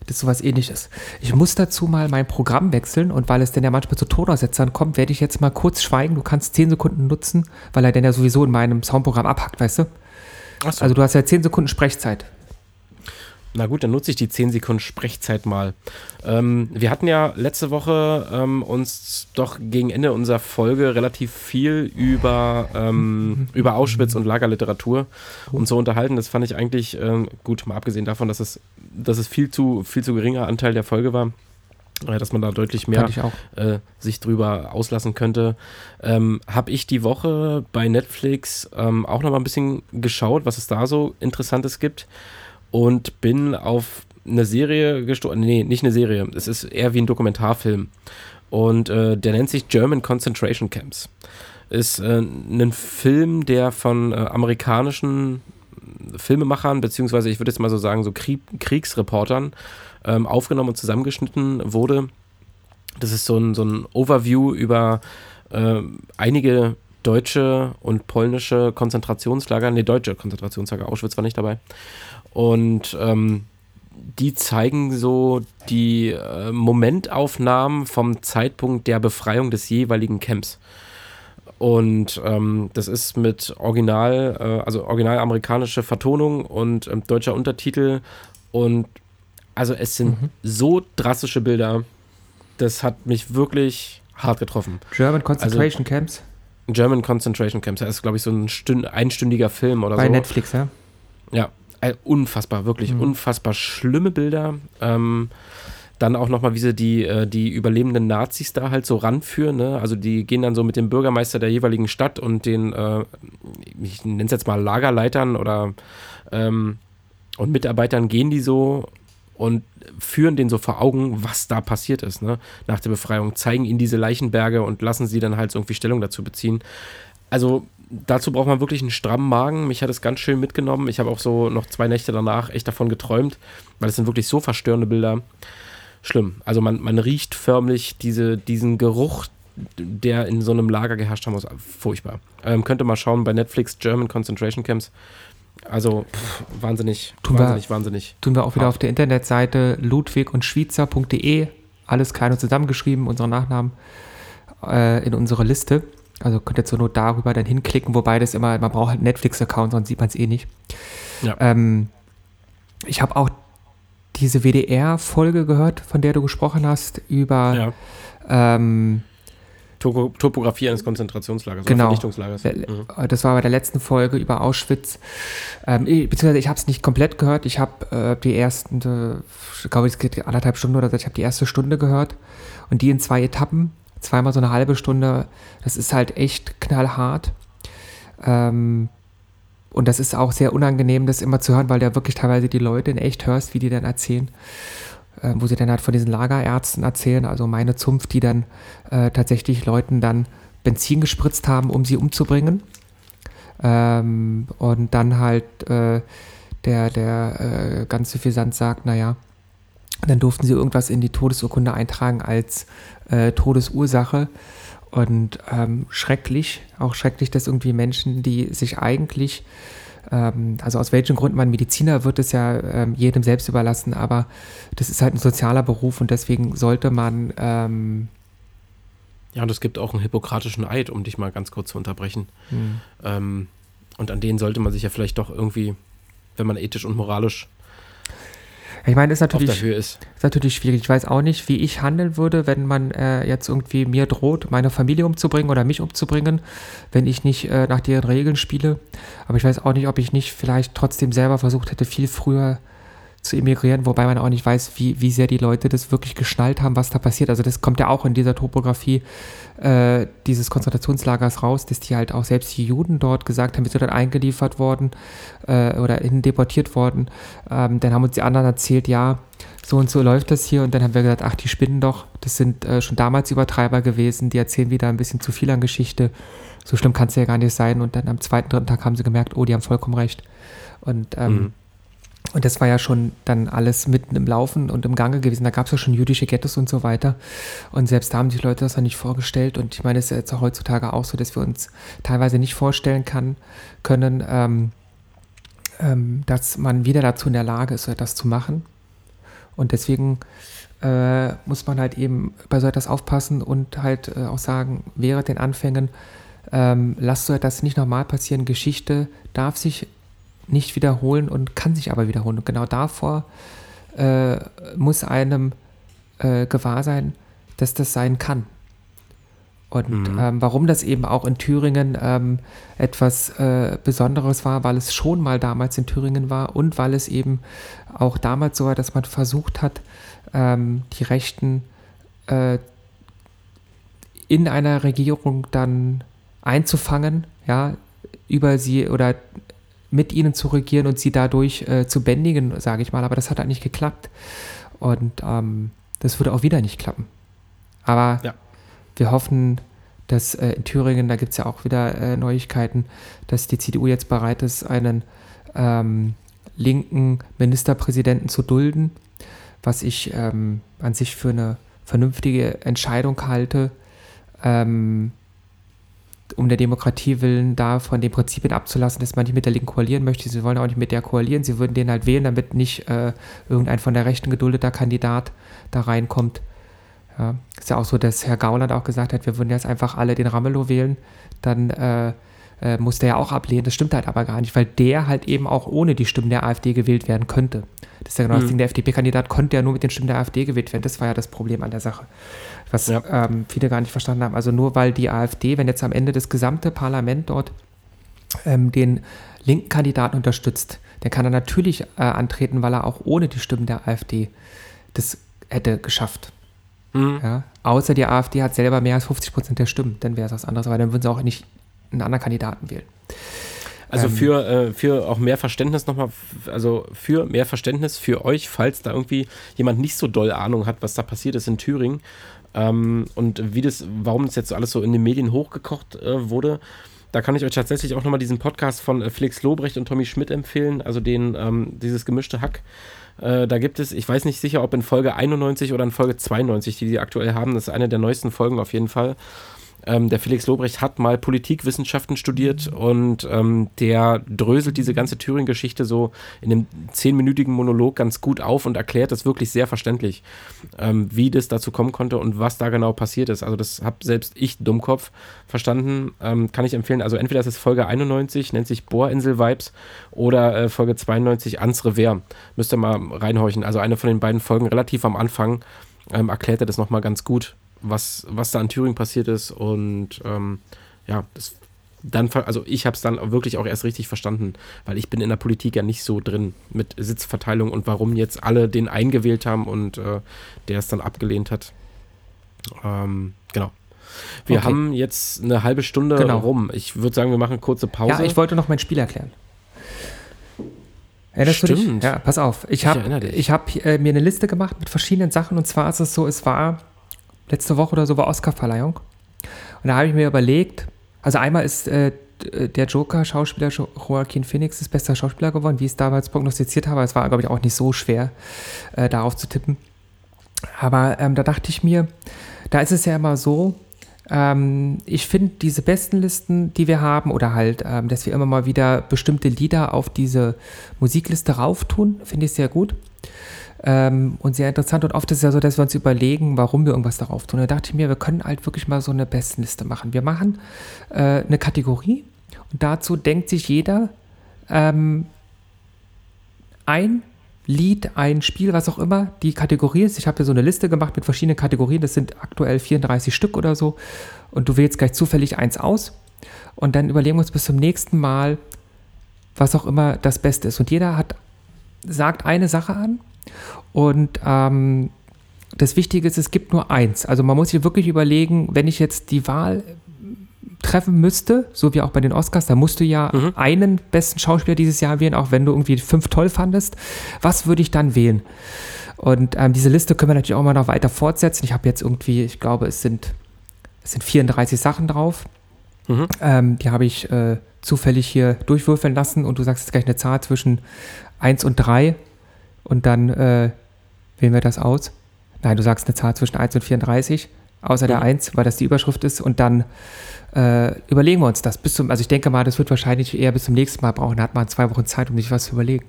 Das ist sowas ähnliches. Ich muss dazu mal mein Programm wechseln und weil es denn ja manchmal zu Tonaussetzern kommt, werde ich jetzt mal kurz schweigen. Du kannst 10 Sekunden nutzen, weil er denn ja sowieso in meinem Soundprogramm abhackt, weißt du? Achso. Also du hast ja 10 Sekunden Sprechzeit. Na gut, dann nutze ich die 10 Sekunden Sprechzeit mal. Ähm, wir hatten ja letzte Woche ähm, uns doch gegen Ende unserer Folge relativ viel über, ähm, über Auschwitz und Lagerliteratur und so unterhalten. Das fand ich eigentlich ähm, gut, mal abgesehen davon, dass es, dass es viel zu, viel zu geringer Anteil der Folge war. äh, Dass man da deutlich mehr äh, sich drüber auslassen könnte. Ähm, Habe ich die Woche bei Netflix ähm, auch noch mal ein bisschen geschaut, was es da so Interessantes gibt und bin auf eine Serie gestoßen. Nee, nicht eine Serie. Es ist eher wie ein Dokumentarfilm. Und äh, der nennt sich German Concentration Camps. Ist äh, ein Film, der von äh, amerikanischen Filmemachern, beziehungsweise ich würde jetzt mal so sagen, so Krieg Kriegsreportern ähm, aufgenommen und zusammengeschnitten wurde. Das ist so ein, so ein Overview über äh, einige deutsche und polnische Konzentrationslager, nee, deutsche Konzentrationslager, Auschwitz war nicht dabei. Und ähm, die zeigen so die äh, Momentaufnahmen vom Zeitpunkt der Befreiung des jeweiligen Camps. Und ähm, das ist mit Original, äh, also original amerikanische Vertonung und ähm, deutscher Untertitel. Und also es sind mhm. so drastische Bilder. Das hat mich wirklich hart getroffen. German Concentration also, Camps? German Concentration Camps. Das ist, glaube ich, so ein Stünd einstündiger Film oder Bei so. Bei Netflix, ja? Ja, äh, unfassbar, wirklich mhm. unfassbar schlimme Bilder. Ähm, dann auch nochmal, wie sie die, äh, die überlebenden Nazis da halt so ranführen. Ne? Also die gehen dann so mit dem Bürgermeister der jeweiligen Stadt und den, äh, ich nenne es jetzt mal Lagerleitern oder ähm, und Mitarbeitern gehen die so und führen den so vor Augen, was da passiert ist, ne? Nach der Befreiung, zeigen ihnen diese Leichenberge und lassen sie dann halt irgendwie Stellung dazu beziehen. Also dazu braucht man wirklich einen strammen Magen. Mich hat es ganz schön mitgenommen. Ich habe auch so noch zwei Nächte danach echt davon geträumt, weil es sind wirklich so verstörende Bilder. Schlimm. Also man, man riecht förmlich diese, diesen Geruch, der in so einem Lager geherrscht haben muss. Furchtbar. Ähm, könnt mal schauen bei Netflix German Concentration Camps. Also pff, wahnsinnig, tun wahnsinnig, wir, wahnsinnig. Tun wir auch wieder auf der Internetseite ludwig und schweizer.de, alles klein und zusammengeschrieben, unsere Nachnamen äh, in unsere Liste. Also könnt ihr zur Not darüber dann hinklicken, wobei das immer, man braucht halt einen Netflix-Account, sonst sieht man es eh nicht. Ja. Ähm, ich habe auch diese WDR-Folge gehört, von der du gesprochen hast, über ja. ähm, Topografie eines Konzentrationslagers genau. oder Vernichtungslagers. Mhm. Das war bei der letzten Folge über Auschwitz. Ähm, beziehungsweise ich habe es nicht komplett gehört. Ich habe äh, die ersten, äh, glaube ich, es geht anderthalb Stunden oder so, ich habe die erste Stunde gehört und die in zwei Etappen zweimal so eine halbe Stunde, das ist halt echt knallhart. Ähm, und das ist auch sehr unangenehm, das immer zu hören, weil du wirklich teilweise die Leute in echt hörst, wie die dann erzählen. Äh, wo sie dann halt von diesen Lagerärzten erzählen, also meine Zunft, die dann äh, tatsächlich Leuten dann Benzin gespritzt haben, um sie umzubringen. Ähm, und dann halt äh, der, der äh, ganz suffisant sagt, naja, dann durften sie irgendwas in die Todesurkunde eintragen als äh, Todesursache. Und ähm, schrecklich, auch schrecklich, dass irgendwie Menschen, die sich eigentlich, also aus welchen Gründen man Mediziner wird, es ja ähm, jedem selbst überlassen, aber das ist halt ein sozialer Beruf und deswegen sollte man. Ähm, ja, und es gibt auch einen hippokratischen Eid, um dich mal ganz kurz zu unterbrechen. Mhm. und an den sollte man sich ja vielleicht doch irgendwie, wenn man ethisch und moralisch ich meine, ist natürlich, ist. ist. natürlich schwierig. Ich weiß auch nicht, wie ich handeln würde, wenn man äh, jetzt irgendwie mir droht, meine Familie umzubringen oder mich umzubringen, wenn ich nicht äh, nach deren Regeln spiele. Aber ich weiß auch nicht, ob ich nicht vielleicht trotzdem selber versucht hätte, viel früher zu emigrieren, wobei man auch nicht weiß, wie, wie sehr die Leute das wirklich geschnallt haben, was da passiert. Also das kommt ja auch in dieser Topografie äh, dieses Konzentrationslagers raus, dass die halt auch selbst die Juden dort gesagt haben, wir sind dann eingeliefert worden äh, oder deportiert worden. Ähm, dann haben uns die anderen erzählt, ja, so und so läuft das hier und dann haben wir gesagt, ach, die spinnen doch, das sind äh, schon damals Übertreiber gewesen, die erzählen wieder ein bisschen zu viel an Geschichte. So schlimm kann es ja gar nicht sein. Und dann am zweiten, dritten Tag haben sie gemerkt, oh, die haben vollkommen recht. Und ähm, mhm und das war ja schon dann alles mitten im Laufen und im Gange gewesen. Da gab es ja schon jüdische Ghettos und so weiter. Und selbst da haben sich Leute das ja nicht vorgestellt. Und ich meine, es ist ja jetzt heutzutage auch so, dass wir uns teilweise nicht vorstellen kann, können, ähm, ähm, dass man wieder dazu in der Lage ist, so etwas zu machen. Und deswegen äh, muss man halt eben bei so etwas aufpassen und halt äh, auch sagen, während den Anfängen, ähm, lasst so etwas nicht nochmal passieren. Geschichte darf sich nicht wiederholen und kann sich aber wiederholen. Und genau davor äh, muss einem äh, gewahr sein, dass das sein kann. Und mhm. ähm, warum das eben auch in Thüringen ähm, etwas äh, Besonderes war, weil es schon mal damals in Thüringen war und weil es eben auch damals so war, dass man versucht hat, ähm, die Rechten äh, in einer Regierung dann einzufangen, ja, über sie oder mit ihnen zu regieren und sie dadurch äh, zu bändigen, sage ich mal. Aber das hat halt nicht geklappt. Und ähm, das würde auch wieder nicht klappen. Aber Ja. wir hoffen, dass äh, in Thüringen, da gibt es ja auch wieder äh, Neuigkeiten, dass die CDU jetzt bereit ist, einen ähm, linken Ministerpräsidenten zu dulden, was ich ähm, an sich für eine vernünftige Entscheidung halte, ähm, um der Demokratie willen da von den Prinzipien abzulassen, dass man nicht mit der Linken koalieren möchte. Sie wollen auch nicht mit der koalieren. Sie würden den halt wählen, damit nicht äh, irgendein von der Rechten geduldeter Kandidat da reinkommt. Ja, ist ja auch so, dass Herr Gauland auch gesagt hat, wir würden jetzt einfach alle den Ramelow wählen. Dann äh, äh, muss der ja auch ablehnen. Das stimmt halt aber gar nicht, weil der halt eben auch ohne die Stimmen der AfD gewählt werden könnte. Das ist ja genau das Mhm. Ding, der FDP-Kandidat konnte ja nur mit den Stimmen der AfD gewählt werden. Das war ja das Problem an der Sache. Was Ja. ähm, viele gar nicht verstanden haben. Also nur weil die AfD, wenn jetzt am Ende das gesamte Parlament dort ähm, den linken Kandidaten unterstützt, der kann er natürlich äh, antreten, weil er auch ohne die Stimmen der AfD das hätte geschafft. Mhm. Ja? Außer die AfD hat selber mehr als 50 Prozent der Stimmen, dann wäre es was anderes, aber dann würden sie auch nicht einen anderen Kandidaten wählen. Also Ähm, für, äh, für auch mehr Verständnis nochmal, also für mehr Verständnis für euch, falls da irgendwie jemand nicht so doll Ahnung hat, was da passiert ist in Thüringen ähm, und wie das, warum das jetzt so alles so in den Medien hochgekocht äh, wurde. Da kann ich euch tatsächlich auch nochmal diesen Podcast von äh, Felix Lobrecht und Tommy Schmidt empfehlen, also den, ähm, dieses gemischte Hack. Äh, da gibt es, ich weiß nicht sicher, ob in Folge 91 oder in Folge 92, die die aktuell haben, das ist eine der neuesten Folgen auf jeden Fall. Ähm, der Felix Lobrecht hat mal Politikwissenschaften studiert und ähm, der dröselt diese ganze Thüringen-Geschichte so in einem zehnminütigen Monolog ganz gut auf und erklärt das wirklich sehr verständlich, ähm, wie das dazu kommen konnte und was da genau passiert ist. Also das habe selbst ich, Dummkopf, verstanden. Ähm, kann ich empfehlen. Also entweder ist es Folge 91, nennt sich Bohrinsel-Vibes oder äh, Folge 92, Ans Revers. Müsst ihr mal reinhorchen. Also eine von den beiden Folgen relativ am Anfang ähm, erklärt er das nochmal ganz gut, was, was da in Thüringen passiert ist. Und ähm, ja, das dann, also ich habe es dann wirklich auch erst richtig verstanden, weil ich bin in der Politik ja nicht so drin mit Sitzverteilung und warum jetzt alle den eingewählt haben und äh, der es dann abgelehnt hat. Ähm, genau. Wir Okay. haben jetzt eine halbe Stunde Genau. rum. Ich würde sagen, wir machen eine kurze Pause. Ja, ich wollte noch mein Spiel erklären. Erinnerst du dich? Stimmt. Ja, pass auf. Ich Ich habe hab, äh, mir eine Liste gemacht mit verschiedenen Sachen und zwar ist es so, es war letzte Woche oder so war Oscarverleihung und da habe ich mir überlegt, also einmal ist äh, der Joker-Schauspieler Jo- Joaquin Phoenix ist bester Schauspieler geworden, wie ich es damals prognostiziert habe. Es war, glaube ich, auch nicht so schwer, äh, darauf zu tippen. Aber ähm, da dachte ich mir, da ist es ja immer so, ähm, ich finde diese besten Listen, die wir haben, oder halt, ähm, dass wir immer mal wieder bestimmte Lieder auf diese Musikliste rauftun, finde ich sehr gut. Ähm, und sehr interessant. Und oft ist es ja so, dass wir uns überlegen, warum wir irgendwas darauf tun. Da dachte ich mir, wir können halt wirklich mal so eine Bestenliste machen. Wir machen äh, eine Kategorie und dazu denkt sich jeder ähm, ein Lied, ein Spiel, was auch immer die Kategorie ist. Ich habe hier so eine Liste gemacht mit verschiedenen Kategorien. Das sind aktuell 34 Stück oder so. Und du wählst gleich zufällig eins aus. Und dann überlegen wir uns bis zum nächsten Mal, was auch immer das Beste ist. Und jeder hat, sagt eine Sache an. Und ähm, das Wichtige ist, es gibt nur eins. Also man muss sich wirklich überlegen, wenn ich jetzt die Wahl treffen müsste, so wie auch bei den Oscars, da musst du ja einen besten Schauspieler dieses Jahr wählen, auch wenn du irgendwie fünf toll fandest. Was würde ich dann wählen? Und ähm, diese Liste können wir natürlich auch mal noch weiter fortsetzen. Ich habe jetzt irgendwie, ich glaube, es sind, es sind 34 Sachen drauf. Mhm. Ähm, die habe ich äh, zufällig hier durchwürfeln lassen und du sagst jetzt gleich eine Zahl zwischen 1 und 3 und dann äh, wählen wir das aus. Nein, du sagst eine Zahl zwischen 1 und 34, außer der Mhm. 1, weil das die Überschrift ist und dann äh, überlegen wir uns das bis zum, also ich denke mal, das wird wahrscheinlich eher bis zum nächsten Mal brauchen. Da hat man zwei Wochen Zeit, um sich was zu überlegen.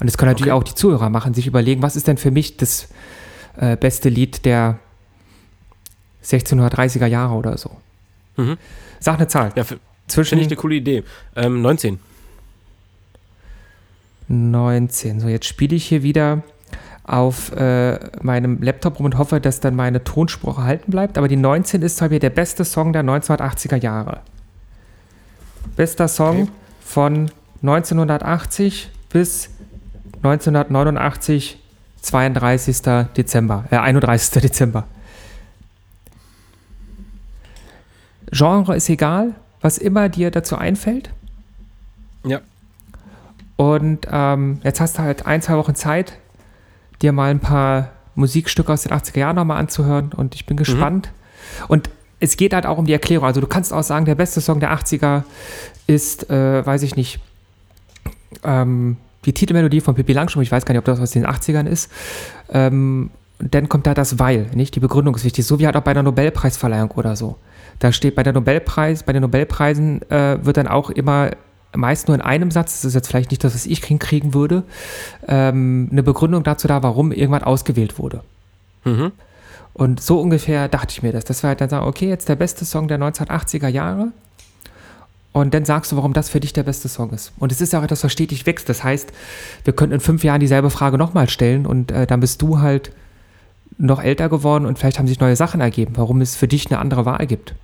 Und das können natürlich Okay. auch die Zuhörer machen, sich überlegen, was ist denn für mich das äh, beste Lied der 1630er Jahre oder so. Mhm. Sag eine Zahl. Ja, Zwischen finde ich eine coole Idee. Ähm, 19. 19. So, jetzt spiele ich hier wieder auf äh, meinem Laptop rum und hoffe, dass dann meine Tonspur erhalten bleibt. Aber die 19 ist zwar wieder der beste Song der 1980er Jahre. Bester Song Okay. von 1980 bis 1989, 32. Dezember, äh, 31. Dezember. Genre ist egal, was immer dir dazu einfällt. Ja. Und ähm, jetzt hast du halt ein, zwei Wochen Zeit, dir mal ein paar Musikstücke aus den 80er Jahren nochmal anzuhören und ich bin gespannt. Und es geht halt auch um die Erklärung. Also du kannst auch sagen, der beste Song der 80er ist, äh, weiß ich nicht, ähm, die Titelmelodie von Pippi Langstrumpf. Ich weiß gar nicht, ob das aus den 80ern ist. Ähm, und dann kommt da das Weil, nicht? Die Begründung ist wichtig. So wie halt auch bei der Nobelpreisverleihung oder so. Da steht bei der Nobelpreis, bei den Nobelpreisen äh, wird dann auch immer meist nur in einem Satz, das ist jetzt vielleicht nicht das, was ich hinkriegen würde, ähm, eine Begründung dazu da, warum irgendwann ausgewählt wurde. Mhm. Und so ungefähr dachte ich mir das. Das war halt dann sagen, okay, jetzt der beste Song der 1980er Jahre. Und dann sagst du, warum das für dich der beste Song ist. Und es ist ja auch etwas, was stetig wächst. Das heißt, wir könnten in fünf Jahren dieselbe Frage nochmal stellen und äh, dann bist du halt noch älter geworden und vielleicht haben sich neue Sachen ergeben, warum es für dich eine andere Wahl gibt.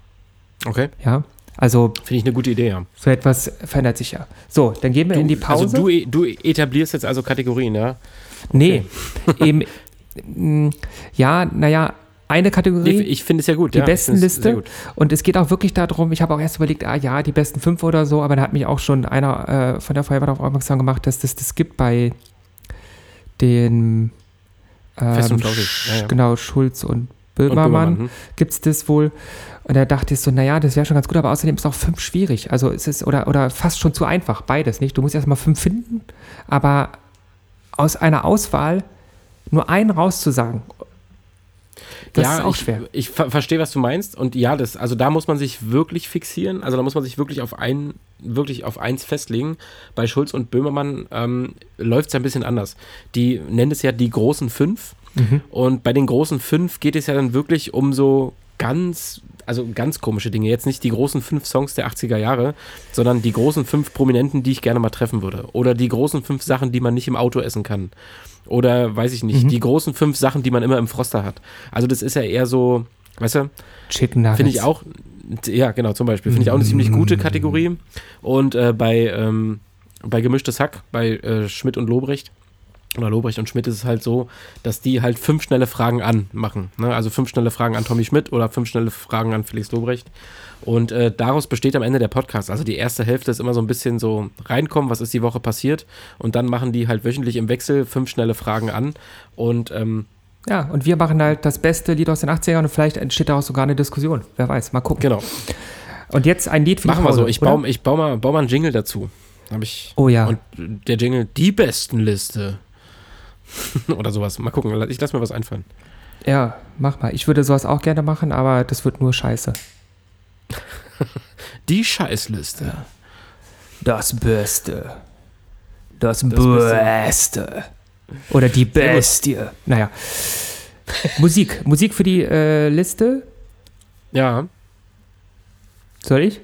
Okay. Ja, also Finde ich eine gute Idee, ja. so etwas verändert sich ja. So, dann gehen wir in die Pause. Also du, e- du etablierst jetzt also Kategorien, ja? nee, eben, mh, ja, naja, eine Kategorie. Nee, ich finde es ja gut. die ja, ich Bestenliste. gut. Und es geht auch wirklich darum, ich habe auch erst überlegt, ah ja, die besten fünf oder so, aber da hat mich auch schon einer äh, von der Feuerwehr darauf aufmerksam gemacht, dass das das gibt bei den ähm, Fest und flauschig, Sch- ja, ja. genau, Schulz Und Böhmermann, Böhmermann, hm. gibt es das wohl. Und da dachte ich so, naja, das wäre schon ganz gut, aber außerdem ist auch fünf schwierig. Also es ist, oder, oder fast schon zu einfach, beides, nicht? Du musst erstmal fünf finden, aber aus einer Auswahl nur einen rauszusagen, das ja, ist auch ich, schwer. Ich ver verstehe, was du meinst. Und ja, das, also da muss man sich wirklich fixieren. Also da muss man sich wirklich auf ein, wirklich auf eins festlegen. Bei Schulz und Böhmermann ähm, läuft es ja ein bisschen anders. Die nennen es ja die großen fünf. Mhm. Und bei den großen fünf geht es ja dann wirklich um so ganz, also ganz komische Dinge. Jetzt nicht die großen fünf Songs der 80er Jahre, sondern die großen fünf Prominenten, die ich gerne mal treffen würde. Oder die großen fünf Sachen, die man nicht im Auto essen kann. Oder weiß ich nicht, die großen fünf Sachen, die man immer im Froster hat. Also das ist ja eher so, weißt du, Chicken Nuggets. finde ich auch, ja genau, zum Beispiel, finde ich auch eine ziemlich gute Kategorie. Und äh, bei, ähm, bei Gemischtes Hack, bei äh, Schmidt und Lobrecht, oder Lobrecht und Schmidt ist es halt so, dass die halt fünf schnelle Fragen an machen. Ne? Also fünf schnelle Fragen an Tommy Schmidt oder fünf schnelle Fragen an Felix Lobrecht. Und äh, daraus besteht am Ende der Podcast. Also die erste Hälfte ist immer so ein bisschen so reinkommen, was ist die Woche passiert. Und dann machen die halt wöchentlich im Wechsel fünf schnelle Fragen an. Und ähm, Ja, und wir machen halt das beste Lied aus den 80ern und vielleicht entsteht daraus sogar eine Diskussion. Wer weiß, mal gucken. genau, Und jetzt ein Lied für machen wir so. Ich baue ich bau mal, bau mal einen Jingle dazu. Hab ich. Oh ja. Und der Jingle, die Bestenliste. Oder sowas. Mal gucken, ich lass mir was einfallen. Ja, mach mal. Ich würde sowas auch gerne machen, aber das wird nur scheiße. Die Scheißliste. Das Beste. Das, Beste. Beste. Oder die Bestie. Naja. Musik. Musik für die äh, Liste. Ja, Soll ich?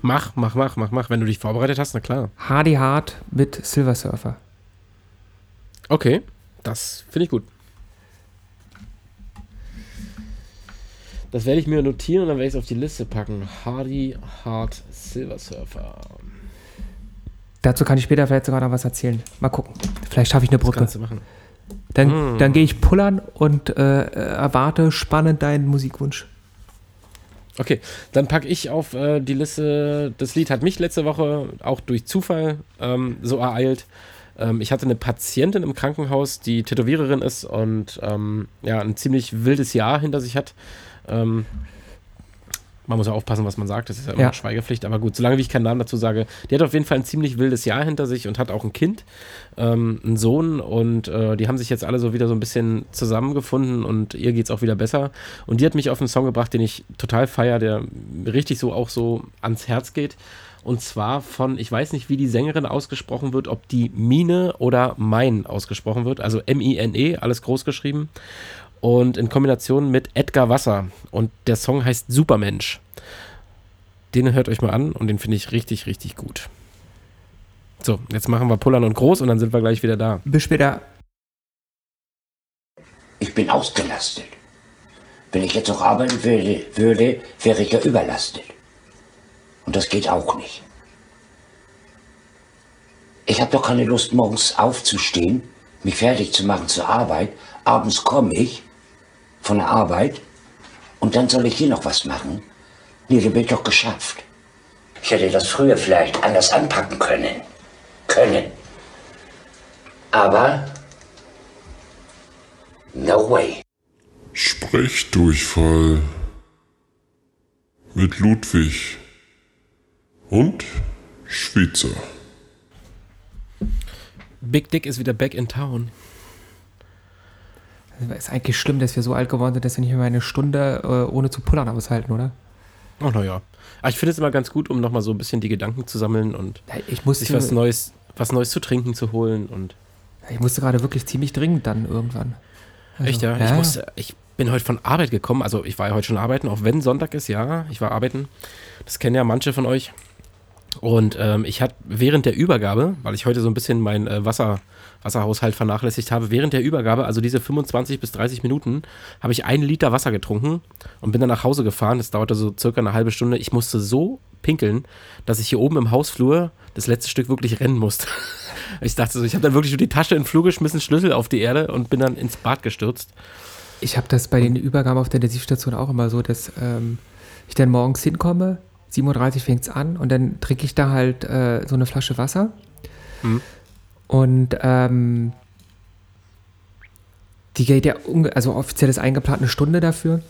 mach, mach, mach, mach, mach. Wenn du dich vorbereitet hast, na klar. Hardy Hard mit Silver Surfer. Okay, das finde ich gut. Das werde ich mir notieren und dann werde ich es auf die Liste packen. Hardy Hard Silver Surfer. Dazu kann ich später vielleicht sogar noch was erzählen. Mal gucken. Vielleicht schaffe ich eine Das Brücke. kannst du machen. Dann, Mm. dann gehe ich pullern und äh, erwarte spannend deinen Musikwunsch. Okay, dann packe ich auf äh, die Liste. Das Lied hat mich letzte Woche auch durch Zufall ähm, so ereilt. Ähm, ich hatte eine Patientin im Krankenhaus, die Tätowiererin ist und ähm, ja, ein ziemlich wildes Jahr hinter sich hat. Ähm, man muss ja aufpassen, was man sagt, das ist ja immer Ja. Schweigepflicht, aber gut, solange wie ich keinen Namen dazu sage, die hat auf jeden Fall ein ziemlich wildes Jahr hinter sich und hat auch ein Kind, ähm, einen Sohn und äh, die haben sich jetzt alle so wieder so ein bisschen zusammengefunden und ihr geht es auch wieder besser. Und die hat mich auf einen Song gebracht, den ich total feier, der richtig so auch so ans Herz geht. Und zwar von, ich weiß nicht, wie die Sängerin ausgesprochen wird, ob die Mine oder Mein ausgesprochen wird, also M-I-N-E, alles groß geschrieben. Und in Kombination mit Edgar Wasser. Und der Song heißt Supermensch. Den hört euch mal an und den finde ich richtig, richtig gut. So, jetzt machen wir Pullern und Groß und dann sind wir gleich wieder da. Bis später. Ich bin ausgelastet. Wenn ich jetzt noch arbeiten würde, würde, wäre ich ja überlastet. Und das geht auch nicht. Ich habe doch keine Lust, morgens aufzustehen, mich fertig zu machen zur Arbeit. Abends komme ich von der Arbeit und dann soll ich hier noch was machen. Nee, bin ich doch geschafft. Ich hätte das früher vielleicht anders anpacken können. Können. Aber No way. Sprechdurchfall mit Ludwig und Schweizer. Big Dick ist wieder back in town. Ist eigentlich schlimm, dass wir so alt geworden sind, dass wir nicht mehr eine Stunde äh, ohne zu pullern aushalten, oder? Oh, naja. Aber ich finde es immer ganz gut, um nochmal so ein bisschen die Gedanken zu sammeln und Ja, Ich musste, sich was Neues, was Neues zu trinken zu holen und ich musste gerade wirklich ziemlich dringend dann irgendwann. Also, Echt, ja? Ich, musste, ich bin heute von Arbeit gekommen. Also, ich war ja heute schon arbeiten, auch wenn Sonntag ist, ja. Ich war arbeiten. Das kennen ja manche von euch. Und ähm, ich hatte während der Übergabe, weil ich heute so ein bisschen meinen äh, Wasser, Wasserhaushalt vernachlässigt habe, während der Übergabe, also diese 25 bis 30 Minuten, habe ich einen Liter Wasser getrunken und bin dann nach Hause gefahren. Das dauerte so circa eine halbe Stunde. Ich musste so pinkeln, dass ich hier oben im Hausflur das letzte Stück wirklich rennen musste. Ich dachte so, ich habe dann wirklich nur die Tasche in den Flur geschmissen, Schlüssel auf die Erde und bin dann ins Bad gestürzt. Ich habe das bei den Übergaben auf der Intensivstation auch immer so, dass ähm, ich dann morgens hinkomme, 7.30 Uhr fängt es an und dann trinke ich da halt äh, so eine Flasche Wasser. Mhm. Und ähm, die geht ja, also offiziell ist eingeplant eine Stunde dafür.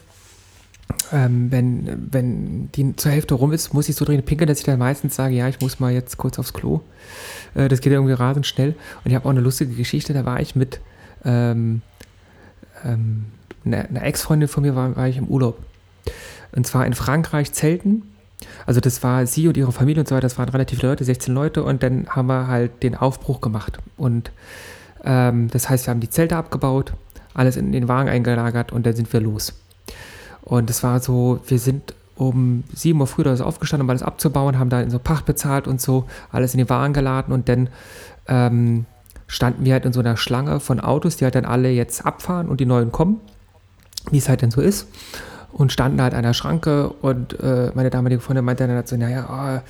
Ähm, wenn, wenn die zur Hälfte rum ist, muss ich so dringend pinkeln, dass ich dann meistens sage, ja, ich muss mal jetzt kurz aufs Klo. Äh, das geht irgendwie rasend schnell. Und ich habe auch eine lustige Geschichte, da war ich mit ähm, ähm, einer, einer Ex-Freundin von mir, war, war ich im Urlaub. Und zwar in Frankreich Zelten. Also das war sie und ihre Familie und so weiter, das waren relativ Leute, 16 Leute und dann haben wir halt den Aufbruch gemacht. Und ähm, das heißt, wir haben die Zelte abgebaut, alles in den Wagen eingelagert und dann sind wir los. Und es war so, wir sind um 7 Uhr früh oder so aufgestanden, um alles abzubauen, haben da in so Pacht bezahlt und so, alles in den Wagen geladen und dann ähm, standen wir halt in so einer Schlange von Autos, die halt dann alle jetzt abfahren und die neuen kommen, wie es halt dann so ist. Und standen halt an der Schranke und äh, meine damalige Freundin meinte dann halt so, naja, oh,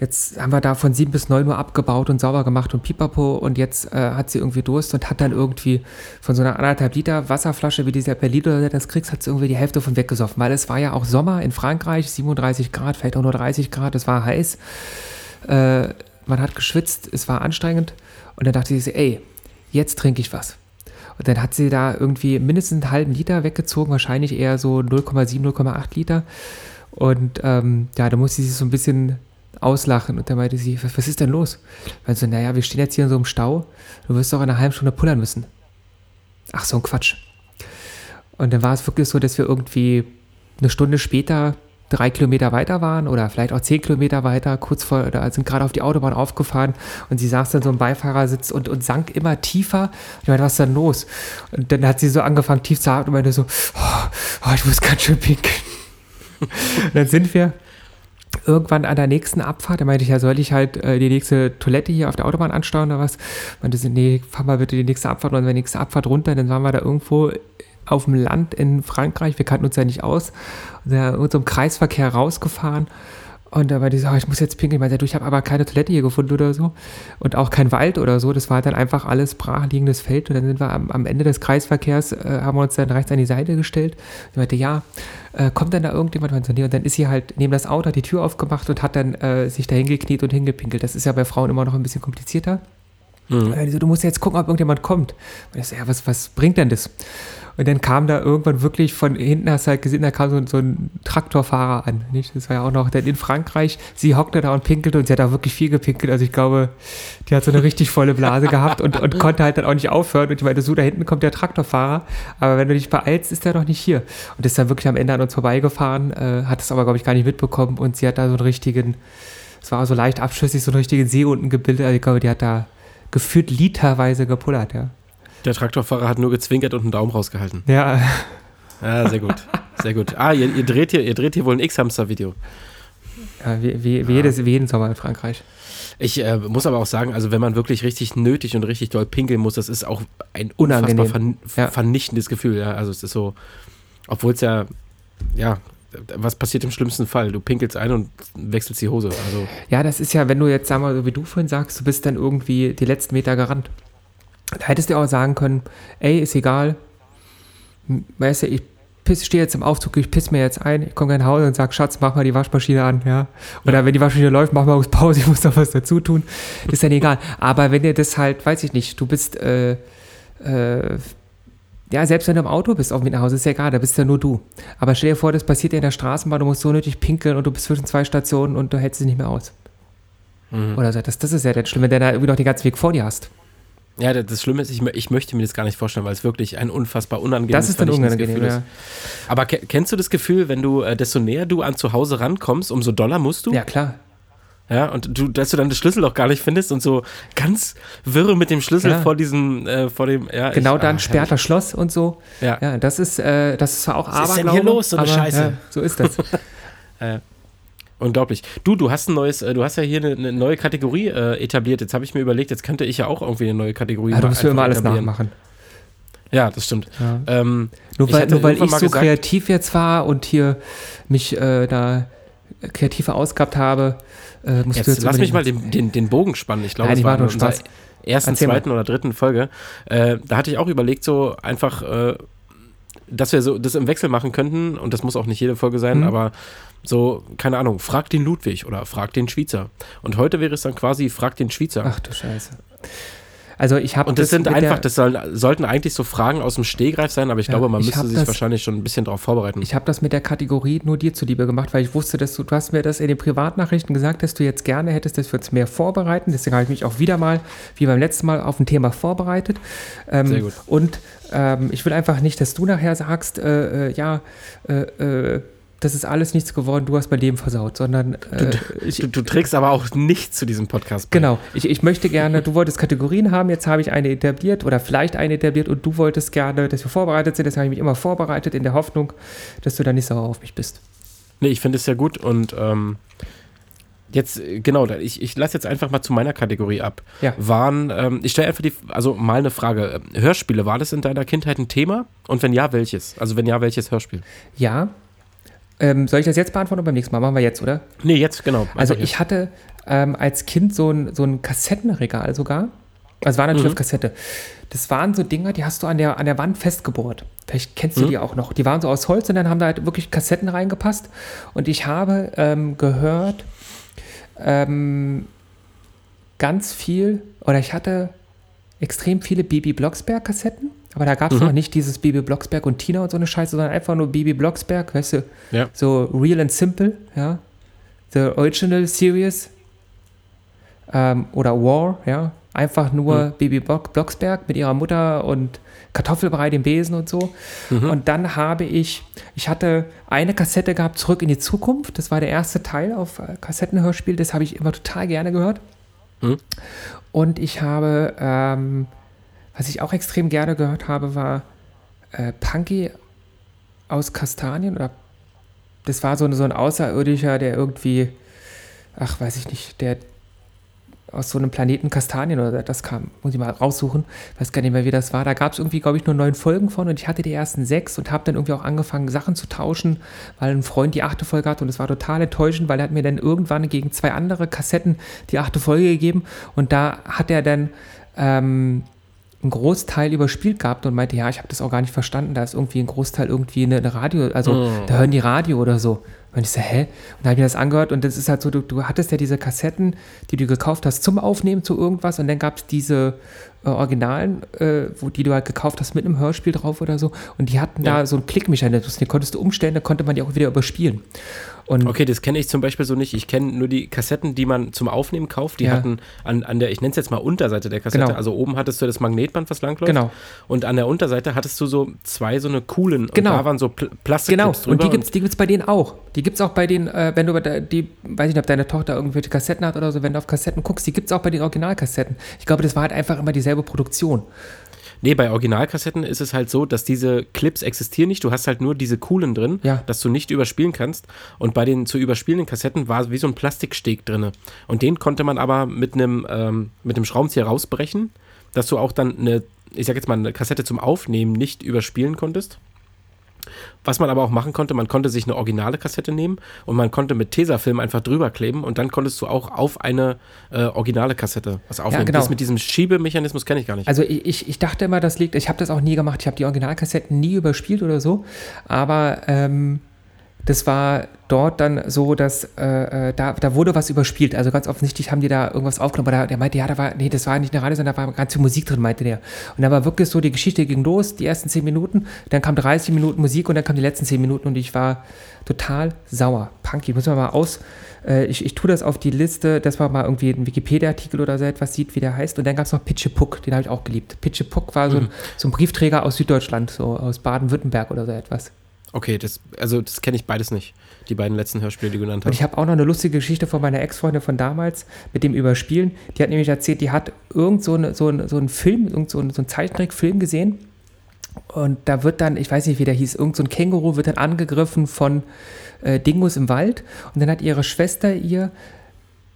jetzt haben wir da von 7 bis 9 Uhr abgebaut und sauber gemacht und pipapo und jetzt äh, hat sie irgendwie Durst und hat dann irgendwie von so einer anderthalb Liter Wasserflasche, wie dieser per Liter das kriegst, hat sie irgendwie die Hälfte von weggesoffen, weil es war ja auch Sommer in Frankreich, 37 Grad, vielleicht auch nur 30 Grad, es war heiß, äh, man hat geschwitzt, es war anstrengend und dann dachte sie, ey, jetzt trinke ich was. Und dann hat sie da irgendwie mindestens einen halben Liter weggezogen, wahrscheinlich eher so 0,7, 0,8 Liter. Und ähm, ja, da musste sie sich so ein bisschen auslachen. Und dann meinte sie, was, ist denn los? Weil so, naja, wir stehen jetzt hier in so einem Stau. Du wirst doch in einer halben Stunde pullern müssen. Ach, so ein Quatsch. Und dann war es wirklich so, dass wir irgendwie eine Stunde später drei Kilometer weiter waren oder vielleicht auch zehn Kilometer weiter, kurz vor, oder sind gerade auf die Autobahn aufgefahren und sie saß dann so im Beifahrersitz und, und sank immer tiefer. Ich meinte, was ist denn los? Und dann hat sie so angefangen tief zu atmen und meinte so, oh, oh, ich muss ganz schön pinkeln. dann sind wir irgendwann an der nächsten Abfahrt, da meinte ich, ja, soll ich halt äh, die nächste Toilette hier auf der Autobahn anstauen oder was? Meinte sie, nee, fahr mal bitte die nächste Abfahrt und die nächste Abfahrt runter. Dann waren wir da irgendwo auf dem Land in Frankreich, wir kannten uns ja nicht aus, und in unserem Kreisverkehr rausgefahren. Und da war die so, oh, ich muss jetzt pinkeln. Ich meinte, du, ich habe aber keine Toilette hier gefunden oder so. Und auch kein Wald oder so. Das war dann einfach alles brachliegendes Feld. Und dann sind wir am, am Ende des Kreisverkehrs, äh, haben wir uns dann rechts an die Seite gestellt. Ich meinte, ja, äh, kommt dann da irgendjemand? Und dann ist sie halt neben das Auto, hat die Tür aufgemacht und hat dann äh, sich da hingekniet und hingepinkelt. Das ist ja bei Frauen immer noch ein bisschen komplizierter. Und dann die so, du musst jetzt gucken, ob irgendjemand kommt. Und ich so, ja, was, was bringt denn das? Und dann kam da irgendwann wirklich von hinten, hast du halt gesehen, da kam so, so ein Traktorfahrer an. Nicht? Das war ja auch noch, denn in Frankreich, sie hockte da und pinkelte und sie hat auch wirklich viel gepinkelt. Also ich glaube, die hat so eine richtig volle Blase gehabt und, und konnte halt dann auch nicht aufhören. Und ich meinte, so, da hinten kommt der Traktorfahrer, aber wenn du dich beeilst, ist der noch nicht hier. Und ist dann wirklich am Ende an uns vorbeigefahren, äh, hat es aber, glaube ich, gar nicht mitbekommen und sie hat da so einen richtigen, es war so leicht abschüssig, so einen richtigen See unten gebildet. Also ich glaube, die hat da gefühlt literweise gepullert, ja. Der Traktorfahrer hat nur gezwinkert und einen Daumen rausgehalten. Ja, Ja, sehr gut. Sehr gut. Ah, ihr, ihr, dreht, hier, ihr dreht hier wohl ein X-Hamster-Video. ja wie, wie, wie, jedes, wie jeden Sommer in Frankreich. Ich äh, muss aber auch sagen, also wenn man wirklich richtig nötig und richtig doll pinkeln muss, das ist auch ein unfassbar Unangenehm. ver Ja. vernichtendes Gefühl. Ja? Also es ist so, obwohl es ja, ja, was passiert im schlimmsten Fall? Du pinkelst ein und wechselst die Hose. Also Ja, das ist ja, wenn du jetzt, sag mal, so wie du vorhin sagst, du bist dann irgendwie die letzten Meter gerannt. Da hättest du auch sagen können, ey, ist egal, weißt du, ich stehe jetzt im Aufzug, ich piss mir jetzt ein, ich komme nach Hause und sag, Schatz, mach mal die Waschmaschine an, ja. Oder wenn die Waschmaschine läuft, mach mal aus Pause, ich muss noch was dazu tun. ist dann egal. Aber wenn dir das halt, weiß ich nicht, du bist, äh, äh, Ja, selbst wenn du im Auto bist auf dem Weg nach Hause, ist ja egal, da bist ja nur du. Aber stell dir vor, das passiert dir in der Straßenbahn, du musst so nötig pinkeln und du bist zwischen zwei Stationen und du hältst dich nicht mehr aus. Mhm. Oder so. Das, das ist ja dann schlimm, wenn du da irgendwie noch den ganzen Weg vor dir hast. Ja, das- das Schlimme ist, ich, ich möchte mir das gar nicht vorstellen, weil es wirklich ein unfassbar unangenehmes Das ist dann unangenehm, Gefühl ja. ist. Aber ke kennst du das Gefühl, wenn du, äh, desto näher du an zu Hause rankommst, umso doller musst du? Ja, klar. Ja, und du, dass du dann das Schlüssel auch gar nicht findest und so ganz wirre mit dem Schlüssel Ja. vor diesem, äh, vor dem, ja. Genau ich, dann ah, sperrt das Schloss und so. Ja. Ja, das ist, äh, das ist zwar auch Was ist denn hier los, so eine aber, Scheiße? Ja, so ist das. Unglaublich. Du, du hast ein neues, äh, du hast ja hier eine, eine neue Kategorie äh, etabliert. Jetzt habe ich mir überlegt, jetzt könnte ich ja auch irgendwie eine neue Kategorie ja, du mal musst mir immer alles etablieren. nachmachen. Ja, das stimmt. Ja. Ähm, Nur Ich weil, hatte nur weil ich so gesagt- kreativ jetzt war und hier mich äh, da kreativ verausgabt habe, äh, musst jetzt du jetzt lass mich mal den, den, den Bogen spannen. Ich glaube, Nein, es die war nur in Spaß. ersten, Erzähl mal. zweiten oder dritten Folge. Äh, da hatte ich auch überlegt, so einfach, äh, dass wir so das im Wechsel machen könnten. Und das muss auch nicht jede Folge sein, Mhm. aber so, keine Ahnung, frag den Ludwig oder frag den Schweizer. Und heute wäre es dann quasi, frag den Schweizer. Ach du Scheiße. Also ich habe Und das, sind mit einfach, das soll, sollten eigentlich so Fragen aus dem Stehgreif sein, aber ich Ja, glaube, man ich müsste sich das- wahrscheinlich schon ein bisschen darauf vorbereiten. Ich habe das mit der Kategorie nur dir zuliebe gemacht, weil ich wusste, dass du, du hast mir das in den Privatnachrichten gesagt, dass du jetzt gerne hättest, dass wir uns mehr vorbereiten. Deswegen habe ich mich auch wieder mal, wie beim letzten Mal, auf ein Thema vorbereitet. Ähm, Sehr gut. Und ähm, ich will einfach nicht, dass du nachher sagst, äh, äh, ja, äh, äh, das ist alles nichts geworden, du hast mein Leben versaut, sondern äh, ich, du, du trägst aber auch nicht zu diesem Podcast bei. Genau, ich, ich möchte gerne, du wolltest Kategorien haben, jetzt habe ich eine etabliert oder vielleicht eine etabliert und du wolltest gerne, dass wir vorbereitet sind, deswegen habe ich mich immer vorbereitet in der Hoffnung, dass du dann nicht sauer auf mich bist. Nee, ich finde es sehr gut und ähm, jetzt, genau, da- ich, ich lasse jetzt einfach mal zu meiner Kategorie ab. Ja. Waren, ähm, ich stelle einfach die, also mal eine Frage. Hörspiele, war das in deiner Kindheit ein Thema? Und wenn ja, welches? Also wenn ja, welches Hörspiel? Ja. Ähm, soll ich das jetzt beantworten oder beim nächsten Mal? Machen wir jetzt, oder? Nee, jetzt, genau. Also ich hatte ähm, als Kind so ein, so ein Kassettenregal sogar. Also war natürlich Mhm. auf Kassette. Das waren so Dinger, die hast du an der, an der Wand festgebohrt. Vielleicht kennst Mhm. du die auch noch. Die waren so aus Holz und dann haben da halt wirklich Kassetten reingepasst. Und ich habe ähm, gehört, ähm, ganz viel, oder ich hatte extrem viele Bibi Blocksberg-Kassetten. Aber da gab es Mhm. noch nicht dieses Bibi Blocksberg und Tina und so eine Scheiße, sondern einfach nur Bibi Blocksberg, weißt du, Ja. so real and simple, ja. The Original Series ähm, oder War, ja. Einfach nur Mhm. Bibi Block Blocksberg mit ihrer Mutter und Kartoffelbrei, dem Besen und so. Mhm. Und dann habe ich, ich hatte eine Kassette gehabt, Zurück in die Zukunft. Das war der erste Teil auf äh, Kassettenhörspiel. Das habe ich immer total gerne gehört. Mhm. Und ich habe, ähm, was ich auch extrem gerne gehört habe, war äh, Punky aus Kastanien oder das war so, ein- so ein Außerirdischer, der irgendwie, ach, weiß ich nicht, der aus so einem Planeten Kastanien oder das kam, muss ich mal raussuchen, weiß gar nicht mehr, wie das war. Da gab es irgendwie, glaube ich, nur neun Folgen von und ich hatte die ersten sechs und habe dann irgendwie auch angefangen, Sachen zu tauschen, weil ein Freund die achte Folge hatte und es war total enttäuschend, weil er hat mir dann irgendwann gegen zwei andere Kassetten die achte Folge gegeben und da hat er dann ähm, einen Großteil überspielt gehabt und meinte, ja, ich habe das auch gar nicht verstanden, da ist irgendwie ein Großteil irgendwie eine, eine Radio, also da hören die Radio oder so. Und ich so, hä? Und da habe ich mir das angehört und das ist halt so, du, du hattest ja diese Kassetten, die du gekauft hast zum Aufnehmen zu irgendwas und dann gab es diese äh, Originalen, äh, wo, die du halt gekauft hast mit einem Hörspiel drauf oder so und die hatten Ja. da so einen Klickmechanismus, den konntest du umstellen, da konnte man die auch wieder überspielen. Und Okay, das kenne ich zum Beispiel so nicht. Ich kenne nur die Kassetten, die man zum Aufnehmen kauft. Die Ja. hatten an, an der, ich nenne es jetzt mal Unterseite der Kassette. Genau. Also oben hattest du das Magnetband, was langläuft. Genau. Und an der Unterseite hattest du so zwei so eine coolen. Genau. Und da waren so Pl Genau, Plastikclips und die gibt es die gibt's bei denen auch. Die gibt es auch bei denen, äh, wenn du bei der, die, weiß ich nicht, ob deine Tochter irgendwelche Kassetten hat oder so, wenn du auf Kassetten guckst, die gibt es auch bei den Originalkassetten. Ich glaube, das war halt einfach immer dieselbe Produktion. Nee, bei Originalkassetten ist es halt so, dass diese Clips existieren nicht. Du hast halt nur diese coolen drin, Ja. dass du nicht überspielen kannst. Und bei den zu überspielenden Kassetten war wie so ein Plastiksteg drin. Und den konnte man aber mit einem ähm, mit dem Schraubenzieher rausbrechen, dass du auch dann eine, ich sag jetzt mal, eine Kassette zum Aufnehmen nicht überspielen konntest. Was man aber auch machen konnte, man konnte sich eine originale Kassette nehmen und man konnte mit Tesafilm einfach drüber kleben und dann konntest du auch auf eine äh, originale Kassette was aufnehmen. genau. Das mit diesem Schiebemechanismus kenne ich gar nicht. Also ich, ich, ich dachte immer, das liegt, ich habe das auch nie gemacht, ich habe die Originalkassetten nie überspielt oder so, aber ähm, das war dort dann so, dass äh, äh, da, da wurde was überspielt. Also ganz offensichtlich haben die da irgendwas aufgenommen. Aber der, meinte, ja, da war, nee, das war nicht eine Radio, sondern da war ganz viel Musik drin, meinte der. Und da war wirklich so, die Geschichte ging los, die ersten zehn Minuten, dann kam 30 Minuten Musik und dann kamen die letzten zehn Minuten und ich war total sauer. Punky, muss man mal aus. Äh, ich, ich tue das auf die Liste, dass man mal irgendwie einen Wikipedia-Artikel oder so etwas sieht, wie der heißt. Und dann gab es noch Pitche Puck, den habe ich auch geliebt. Pitche Puck war so, ein, so ein Briefträger aus Süddeutschland, so aus Baden-Württemberg oder so etwas. Okay, das, also das kenne ich beides nicht. Die beiden letzten Hörspiele, die du genannt Und hast. ich habe auch noch eine lustige Geschichte von meiner Ex-Freundin von damals mit dem Überspielen. Die hat nämlich erzählt, die hat irgend so, eine, so, ein, so einen Film, irgend so, ein, so einen Zeichentrickfilm gesehen. Und da wird dann, ich weiß nicht, wie der hieß, irgend so ein Känguru wird dann angegriffen von äh, Dingos im Wald. Und dann hat ihre Schwester ihr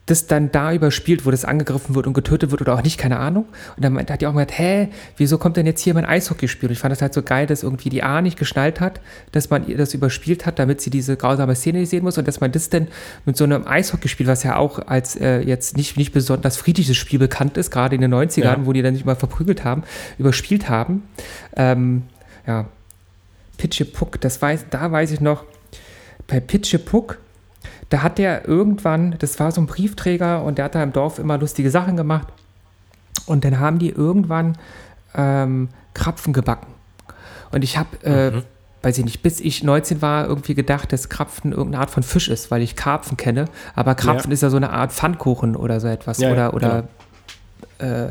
das dann da überspielt, wo das angegriffen wird und getötet wird oder auch nicht, keine Ahnung. Und dann hat die auch gesagt, hä, wieso kommt denn jetzt hier mein Eishockeyspiel? Und ich fand das halt so geil, dass irgendwie die A nicht geschnallt hat, dass man ihr das überspielt hat, damit sie diese grausame Szene nicht sehen muss und dass man das denn mit so einem Eishockeyspiel, was ja auch als äh, jetzt nicht, nicht besonders friedliches Spiel bekannt ist, gerade in den 90ern, Ja. wo die dann sich mal verprügelt haben, überspielt haben. Ähm, ja, Pitche Puck, das weiß, da weiß ich noch, bei Pitche Puck, da hat der irgendwann, das war so ein Briefträger und der hat da im Dorf immer lustige Sachen gemacht. Und dann haben die irgendwann ähm, Krapfen gebacken. Und ich habe, äh, weiß ich nicht, bis ich 19 war, irgendwie gedacht, dass Krapfen irgendeine Art von Fisch ist, weil ich Karpfen kenne. Aber Krapfen Ja. ist ja so eine Art Pfannkuchen oder so etwas. Ja, oder oder, äh,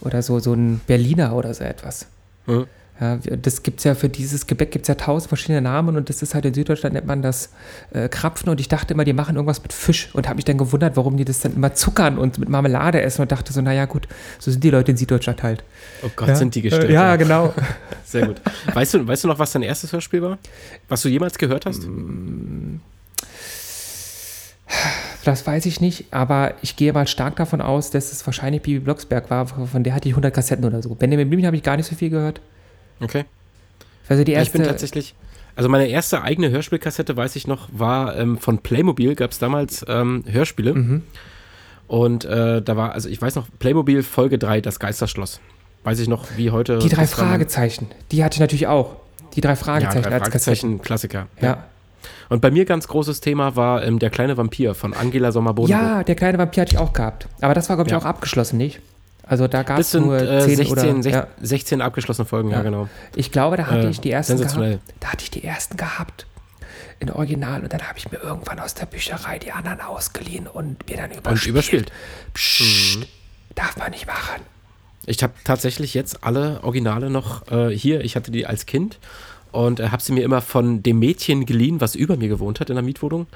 oder so, so ein Berliner oder so etwas. Mhm. Ja, das gibt es ja für dieses Gebäck gibt es ja tausend verschiedene Namen und das ist halt in Süddeutschland nennt man das äh, Krapfen und ich dachte immer, die machen irgendwas mit Fisch und habe mich dann gewundert, warum die das dann immer zuckern und mit Marmelade essen und dachte so, naja gut, so sind die Leute in Süddeutschland halt. Oh Gott, sind die gestellt. Äh, ja, genau. Sehr gut. Weißt du, weißt du noch, was dein erstes Hörspiel war? Was du jemals gehört hast? Das weiß ich nicht, aber ich gehe mal stark davon aus, dass es wahrscheinlich Bibi Blocksberg war, von der hatte ich 100 Kassetten oder so. Benjamin Blümchen habe ich gar nicht so viel gehört. Okay. Also die Ja, ich bin erste, tatsächlich. Also meine erste eigene Hörspielkassette, weiß ich noch, war ähm, von Playmobil, gab es damals ähm, Hörspiele. Mhm. Und äh, da war, also ich weiß noch, Playmobil Folge 3, das Geisterschloss. Weiß ich noch, wie heute. die drei mein- Fragezeichen, die hatte ich natürlich auch. Die drei Ja, Fragezeichen drei als Kassetten. Fragezeichen, Klassiker. Ja. Und bei mir ganz großes Thema war ähm, Der kleine Vampir von Angela Sommer-Bodenburg. Ja, der kleine Vampir hatte ich auch gehabt. Aber das war, glaube ich, Ja. auch abgeschlossen, nicht? Also da gab es nur äh, 10 16, oder... sech- Ja. 16 abgeschlossene Folgen, ja, Ja. genau. Ich glaube, da hatte Äh, ich die ersten gehabt. Da hatte ich die ersten gehabt. In Original. Und dann habe ich mir irgendwann aus der Bücherei die anderen ausgeliehen und mir dann Und überspielt. überspielt. Psst, darf man nicht machen. Ich habe tatsächlich jetzt alle Originale noch äh, hier. Ich hatte die als Kind und äh, habe sie mir immer von dem Mädchen geliehen, was über mir gewohnt hat in der Mietwohnung.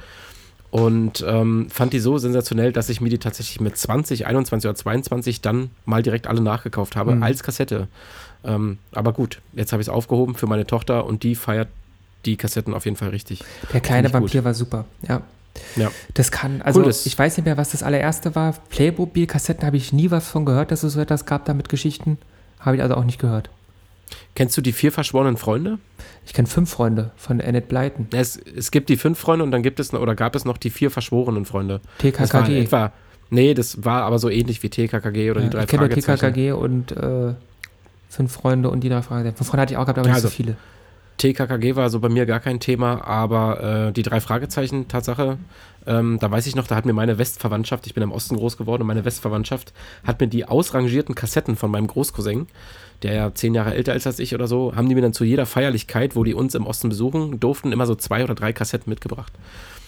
Und ähm, fand die so sensationell, dass ich mir die tatsächlich mit 20, 21 oder 22 dann mal direkt alle nachgekauft habe, als Kassette. Ähm, aber gut, jetzt habe ich es aufgehoben für meine Tochter und die feiert die Kassetten auf jeden Fall richtig. Der kleine ich gut. Vampir war super. Ja. Ja. Das kann, also das- ich weiß nicht mehr, was das allererste war. Playmobil-Kassetten habe ich nie was von gehört, dass es so etwas gab da mit Geschichten. Habe ich also auch nicht gehört. Kennst du die vier verschworenen Freunde? Ich kenne fünf Freunde von Annette Blyton. Es, es gibt die fünf Freunde und dann gibt es noch- oder gab es noch die vier verschworenen Freunde. Das TKKG. etwa, nee, das war aber so ähnlich wie TKKG oder Ja, die drei ich kenne nur Fragezeichen. TKKG und äh, fünf Freunde und die drei Fragezeichen. Fünf Freunde hatte ich auch gehabt, aber Ja, nicht so also- viele. TKKG war so bei mir gar kein Thema, aber äh, die drei Fragezeichen, Tatsache, ähm, da weiß ich noch, da hat mir meine Westverwandtschaft, ich bin im Osten groß geworden und meine Westverwandtschaft hat mir die ausrangierten Kassetten von meinem Großcousin, der ja zehn Jahre älter ist als ich oder so, haben die mir dann zu jeder Feierlichkeit, wo die uns im Osten besuchen durften, immer so zwei oder drei Kassetten mitgebracht.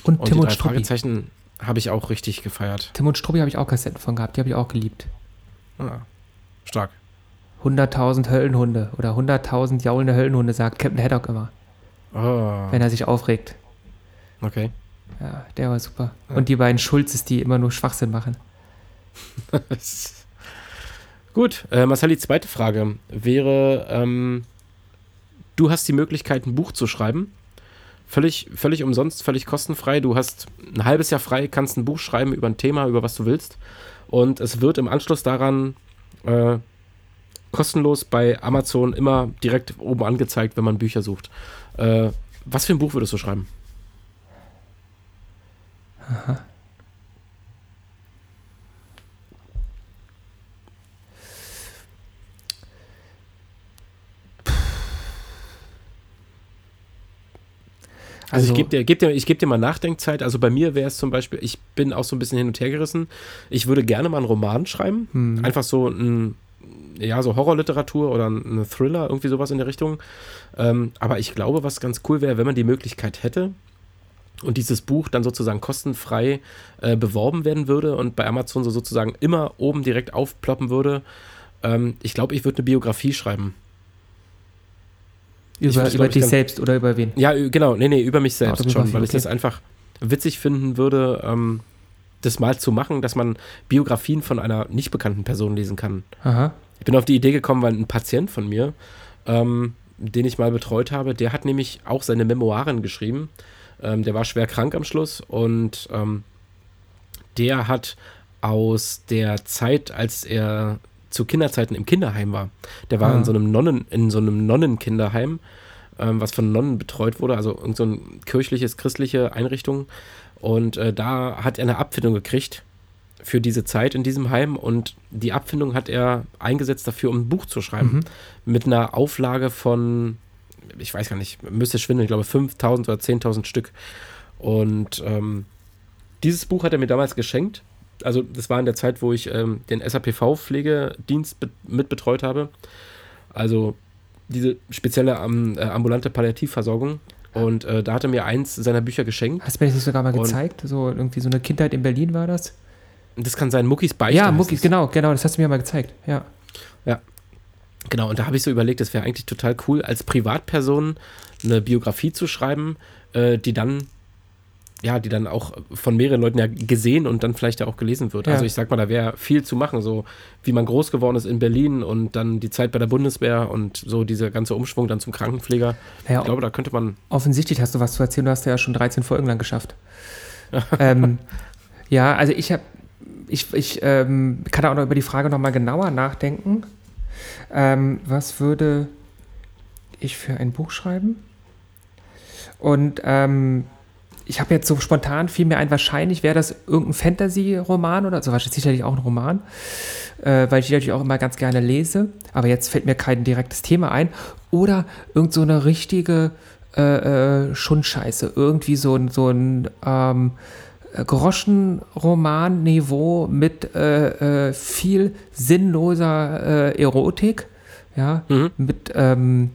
Und, Und Tim die und drei Struppi. Fragezeichen habe ich auch richtig gefeiert. Tim und Struppi habe ich auch Kassetten von gehabt, die habe ich auch geliebt. Ah, stark. 100.000 Höllenhunde oder 100.000 jaulende Höllenhunde, sagt Captain Haddock immer, Oh, wenn er sich aufregt. okay. Ja, der war super. Und die beiden Schulzes, die immer nur Schwachsinn machen. Gut, äh, Marcel, die zweite Frage wäre, ähm, du hast die Möglichkeit, ein Buch zu schreiben. Völlig, völlig umsonst, völlig kostenfrei. Du hast ein halbes Jahr frei, kannst ein Buch schreiben über ein Thema, über was du willst. Und es wird im Anschluss daran äh, kostenlos bei Amazon immer direkt oben angezeigt, wenn man Bücher sucht. Äh, was für ein Buch würdest du schreiben? Also, ich gebe dir, geb dir, ich geb dir mal Nachdenkzeit. Also bei mir wäre es zum Beispiel, ich bin auch so ein bisschen hin und her gerissen. Ich würde gerne mal einen Roman schreiben. Hm. Einfach so ein, ja, so Horrorliteratur oder ein Thriller, irgendwie sowas in der Richtung. Ähm, aber ich glaube, was ganz cool wäre, wenn man die Möglichkeit hätte und dieses Buch dann sozusagen kostenfrei äh, beworben werden würde und bei Amazon so sozusagen immer oben direkt aufploppen würde. Ähm, ich glaube, ich würde eine Biografie schreiben. Über, würd, über dich ganz- selbst oder über wen? Ja, genau, nee, nee, über mich selbst Autobiografie, schon, weil ich okay. das einfach witzig finden würde, ähm, das mal zu machen, dass man Biografien von einer nicht bekannten Person lesen kann. Aha. Ich bin auf die Idee gekommen, weil ein Patient von mir, ähm, den ich mal betreut habe, der hat nämlich auch seine Memoiren geschrieben. Ähm, der war schwer krank am Schluss und ähm, der hat aus der Zeit, als er zu Kinderzeiten im Kinderheim war, der war Ah. in so einem Nonnen, in so einem Nonnenkinderheim, ähm, was von Nonnen betreut wurde, also irgend so ein kirchliches, christliche Einrichtung. Und äh, da hat er eine Abfindung gekriegt für diese Zeit in diesem Heim und die Abfindung hat er eingesetzt dafür, um ein Buch zu schreiben. Mit einer Auflage von, ich weiß gar nicht, müsste schwindeln, ich glaube 5000 oder 10.000 Stück. Und ähm, dieses Buch hat er mir damals geschenkt. Also das war in der Zeit, wo ich ähm, den SAPV-Pflegedienst be mit betreut habe. Also diese spezielle am- äh, ambulante Palliativversorgung. Und äh, da hat er mir eins seiner Bücher geschenkt. Hast du mir das nicht sogar mal Und- gezeigt? So irgendwie so eine Kindheit in Berlin war das? Das kann sein, Muckis Beichte. ja, Muckis, genau, genau, das hast du mir mal gezeigt. Ja. Genau, und da habe ich so überlegt, es wäre eigentlich total cool, als Privatperson eine Biografie zu schreiben, äh, die dann, ja, die dann auch von mehreren Leuten ja gesehen und dann vielleicht ja auch gelesen wird. Ja. Also ich sag mal, da wäre viel zu machen, so wie man groß geworden ist in Berlin und dann die Zeit bei der Bundeswehr und so dieser ganze Umschwung dann zum Krankenpfleger. Naja, Ich glaube, da könnte man, offensichtlich hast du was zu erzählen, du hast ja schon 13 Folgen lang geschafft. ähm, ja, also ich habe, ich, ich ähm, kann auch noch über die Frage nochmal genauer nachdenken. Ähm, was würde ich für ein Buch schreiben? Und ähm, ich habe jetzt so spontan fiel mir ein, wahrscheinlich wäre das irgendein Fantasy-Roman oder so, wahrscheinlich sicherlich auch ein Roman, äh, weil ich die natürlich auch immer ganz gerne lese. Aber jetzt fällt mir kein direktes Thema ein. Oder irgend so eine richtige äh, äh, Schundscheiße. Irgendwie so ein, so ein ähm, äh, Groschenroman-Niveau mit äh, äh, viel sinnloser äh, Erotik. Ja, Mhm. mit, ähm,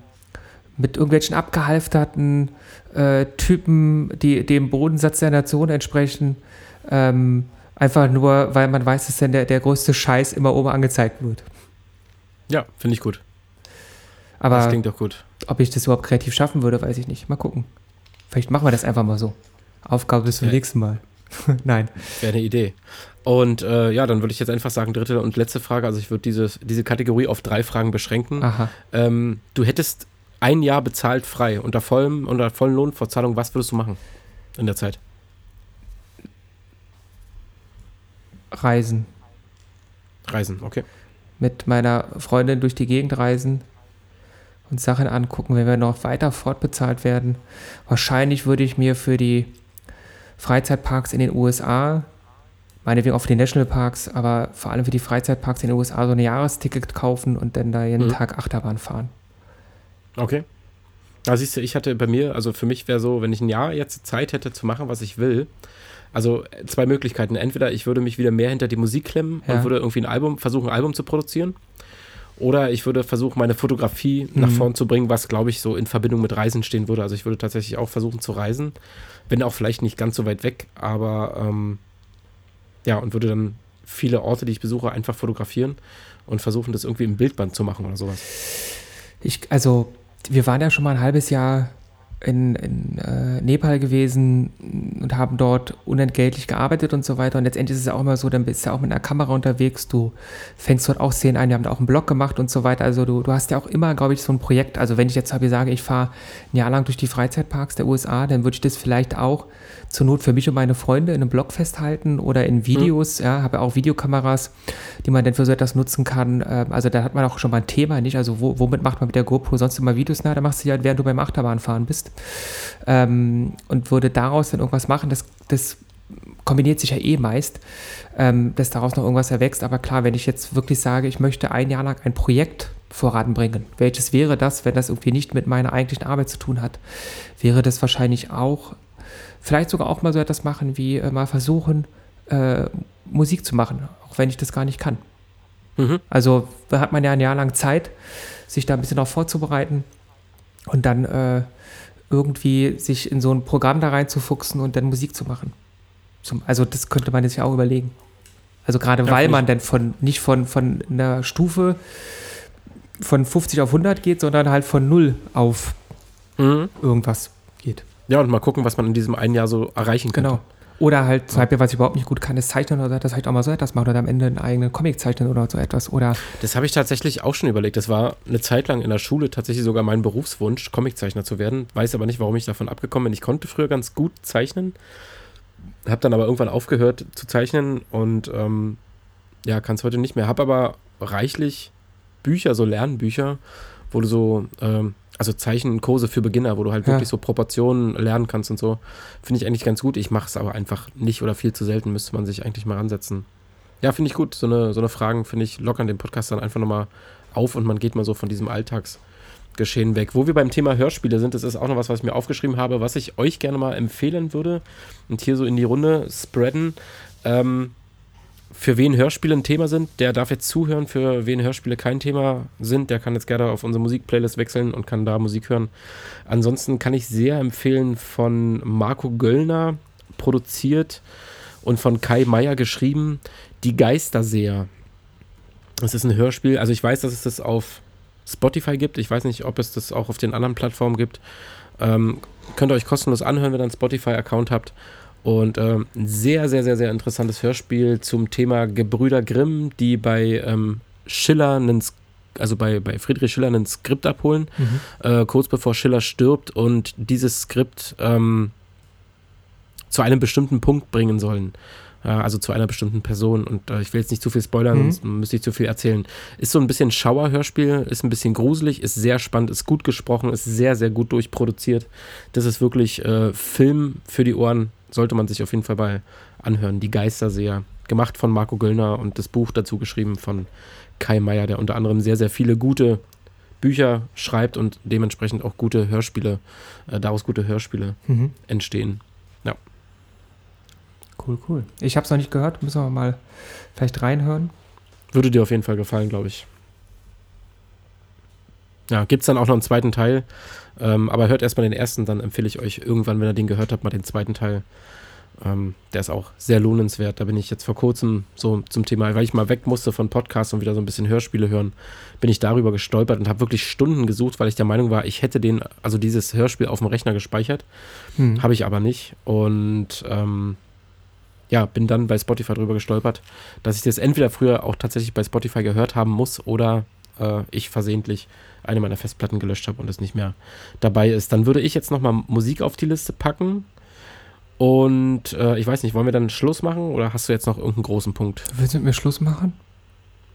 mit irgendwelchen abgehalfterten äh, Typen, die dem Bodensatz der Nation entsprechen. Ähm, einfach nur, weil man weiß, dass dann der, der größte Scheiß immer oben angezeigt wird. ja, finde ich gut. das Aber klingt doch gut. ob ich das überhaupt kreativ schaffen würde, weiß ich nicht. Mal gucken. Vielleicht machen wir das einfach mal so. Aufgabe bis zum Ja. nächsten Mal. Nein. Wäre eine Idee. Und äh, ja, dann würde ich jetzt einfach sagen, dritte und letzte Frage. Also ich würde dieses, diese Kategorie auf drei Fragen beschränken. Aha. Ähm, du hättest ein Jahr bezahlt frei, unter vollem, unter vollen Lohnfortzahlung, was würdest du machen in der Zeit? Reisen. Reisen, okay. Mit meiner Freundin durch die Gegend reisen und Sachen angucken, wenn wir noch weiter fortbezahlt werden. Wahrscheinlich würde ich mir für die Freizeitparks in den USA, meinetwegen auch für die Nationalparks, aber vor allem für die Freizeitparks in den USA so ein Jahresticket kaufen und dann da jeden Mhm. Tag Achterbahn fahren. Okay. Da siehst du, ich hatte bei mir, also für mich wäre so, wenn ich ein Jahr jetzt Zeit hätte zu machen, was ich will, also zwei Möglichkeiten. Entweder ich würde mich wieder mehr hinter die Musik klemmen Ja. und würde irgendwie ein Album, versuchen, ein Album zu produzieren. Oder ich würde versuchen, meine Fotografie nach Mhm. vorn zu bringen, was, glaube ich, so in Verbindung mit Reisen stehen würde. Also ich würde tatsächlich auch versuchen zu reisen. Wenn auch vielleicht nicht ganz so weit weg, aber ähm, ja, und würde dann viele Orte, die ich besuche, einfach fotografieren und versuchen, das irgendwie im Bildband zu machen oder sowas. Ich, also, wir waren ja schon mal ein halbes Jahr in, in äh, Nepal gewesen und haben dort unentgeltlich gearbeitet und so weiter. Und letztendlich ist es auch immer so, dann bist du ja auch mit einer Kamera unterwegs, du fängst dort auch Szenen ein, wir haben da auch einen Blog gemacht und so weiter. Also du, du hast ja auch immer, glaube ich, so ein Projekt. Also wenn ich jetzt habe, sage, ich fahre ein Jahr lang durch die Freizeitparks der USA, dann würde ich das vielleicht auch zur Not für mich und meine Freunde in einem Blog festhalten oder in Videos. Ja, habe ja auch Videokameras, die man dann für so etwas nutzen kann. Ähm, Also da hat man auch schon mal ein Thema, nicht? Also wo, womit macht man mit der GoPro sonst immer Videos? Na, da machst du ja, während du beim Achterbahnfahren bist. Ähm, und würde daraus dann irgendwas machen. Das, das kombiniert sich ja eh meist, ähm, dass daraus noch irgendwas erwächst. Aber klar, wenn ich jetzt wirklich sage, ich möchte ein Jahr lang ein Projekt voranbringen. Welches wäre das, wenn das irgendwie nicht mit meiner eigentlichen Arbeit zu tun hat? Wäre das wahrscheinlich auch, vielleicht sogar auch mal so etwas machen, wie äh, mal versuchen, äh, Musik zu machen, auch wenn ich das gar nicht kann. Mhm. Also da hat man ja ein Jahr lang Zeit, sich da ein bisschen darauf vorzubereiten und dann äh, irgendwie sich in so ein Programm da reinzufuchsen und dann Musik zu machen. Zum, also das könnte man sich auch überlegen. Also gerade Ja, weil man dann von nicht von, von einer Stufe von 50 auf 100 geht, sondern halt von 0 auf Mhm. irgendwas. Ja, und mal gucken, was man in diesem einen Jahr so erreichen kann. Genau. Oder halt, zum Beispiel, was ich überhaupt nicht gut kann, ist zeichnen oder das halt auch mal so etwas machen oder am Ende einen eigenen Comic zeichnen oder so etwas. Oder Das habe ich tatsächlich auch schon überlegt. Das war eine Zeit lang in der Schule tatsächlich sogar mein Berufswunsch, Comiczeichner zu werden. Weiß aber nicht, warum ich davon abgekommen bin. Ich konnte früher ganz gut zeichnen, habe dann aber irgendwann aufgehört zu zeichnen und ähm, ja, kann es heute nicht mehr. Habe aber reichlich Bücher, so Lernbücher, wo du so, ähm, also Zeichenkurse für Beginner, wo du halt Ja. wirklich so Proportionen lernen kannst und so. Finde ich eigentlich ganz gut. Ich mache es aber einfach nicht oder viel zu selten, müsste man sich eigentlich mal ransetzen. Ja, finde ich gut. So eine, so eine Fragen, finde ich, lockern den Podcast dann einfach nochmal auf und man geht mal so von diesem Alltagsgeschehen weg. Wo wir beim Thema Hörspiele sind, das ist auch noch was, was ich mir aufgeschrieben habe, was ich euch gerne mal empfehlen würde und hier so in die Runde spreaden. Ähm, für wen Hörspiele ein Thema sind, der darf jetzt zuhören. Für wen Hörspiele kein Thema sind, der kann jetzt gerne auf unsere Musikplaylist wechseln und kann da Musik hören. Ansonsten kann ich sehr empfehlen von Marco Göllner produziert und von Kai Meier geschrieben, Die Geisterseher. Das ist ein Hörspiel, also ich weiß, dass es das auf Spotify gibt. Ich weiß nicht, ob es das auch auf den anderen Plattformen gibt. Ähm, könnt ihr euch kostenlos anhören, wenn ihr einen Spotify-Account habt. Und ähm, ein sehr, sehr, sehr, sehr interessantes Hörspiel zum Thema Gebrüder Grimm, die bei ähm, Schiller einen, also bei, bei Friedrich Schiller ein Skript abholen, äh, kurz bevor Schiller stirbt und dieses Skript ähm, zu einem bestimmten Punkt bringen sollen. Ja, also zu einer bestimmten Person. Und äh, ich will jetzt nicht zu viel spoilern, Mhm. sonst müsste ich zu viel erzählen. Ist so ein bisschen Schauerhörspiel, ist ein bisschen gruselig, ist sehr spannend, ist gut gesprochen, ist sehr, sehr gut durchproduziert. Das ist wirklich äh, Film für die Ohren, sollte man sich auf jeden Fall mal anhören. Die Geisterseher, gemacht von Marco Göllner und das Buch dazu geschrieben von Kai Meier, der unter anderem sehr, sehr viele gute Bücher schreibt und dementsprechend auch gute Hörspiele, äh, daraus gute Hörspiele Mhm. entstehen. Cool, cool. Ich habe es noch nicht gehört, müssen wir mal vielleicht reinhören. Würde dir auf jeden Fall gefallen, glaube ich. Ja, gibt es dann auch noch einen zweiten Teil. Ähm, aber hört erstmal den ersten, dann empfehle ich euch irgendwann, wenn ihr den gehört habt, mal den zweiten Teil. Ähm, der ist auch sehr lohnenswert. Da bin ich jetzt vor kurzem so zum Thema, weil ich mal weg musste von Podcasts und wieder so ein bisschen Hörspiele hören, bin ich darüber gestolpert und habe wirklich Stunden gesucht, weil ich der Meinung war, ich hätte den, also dieses Hörspiel auf dem Rechner gespeichert. Hm. Habe ich aber nicht. Und ähm, ja, bin dann bei Spotify drüber gestolpert, dass ich das entweder früher auch tatsächlich bei Spotify gehört haben muss oder äh, ich versehentlich eine meiner Festplatten gelöscht habe und es nicht mehr dabei ist. Dann würde ich jetzt nochmal Musik auf die Liste packen. Und äh, ich weiß nicht, wollen wir dann Schluss machen oder hast du jetzt noch irgendeinen großen Punkt? Willst du mit mir Schluss machen?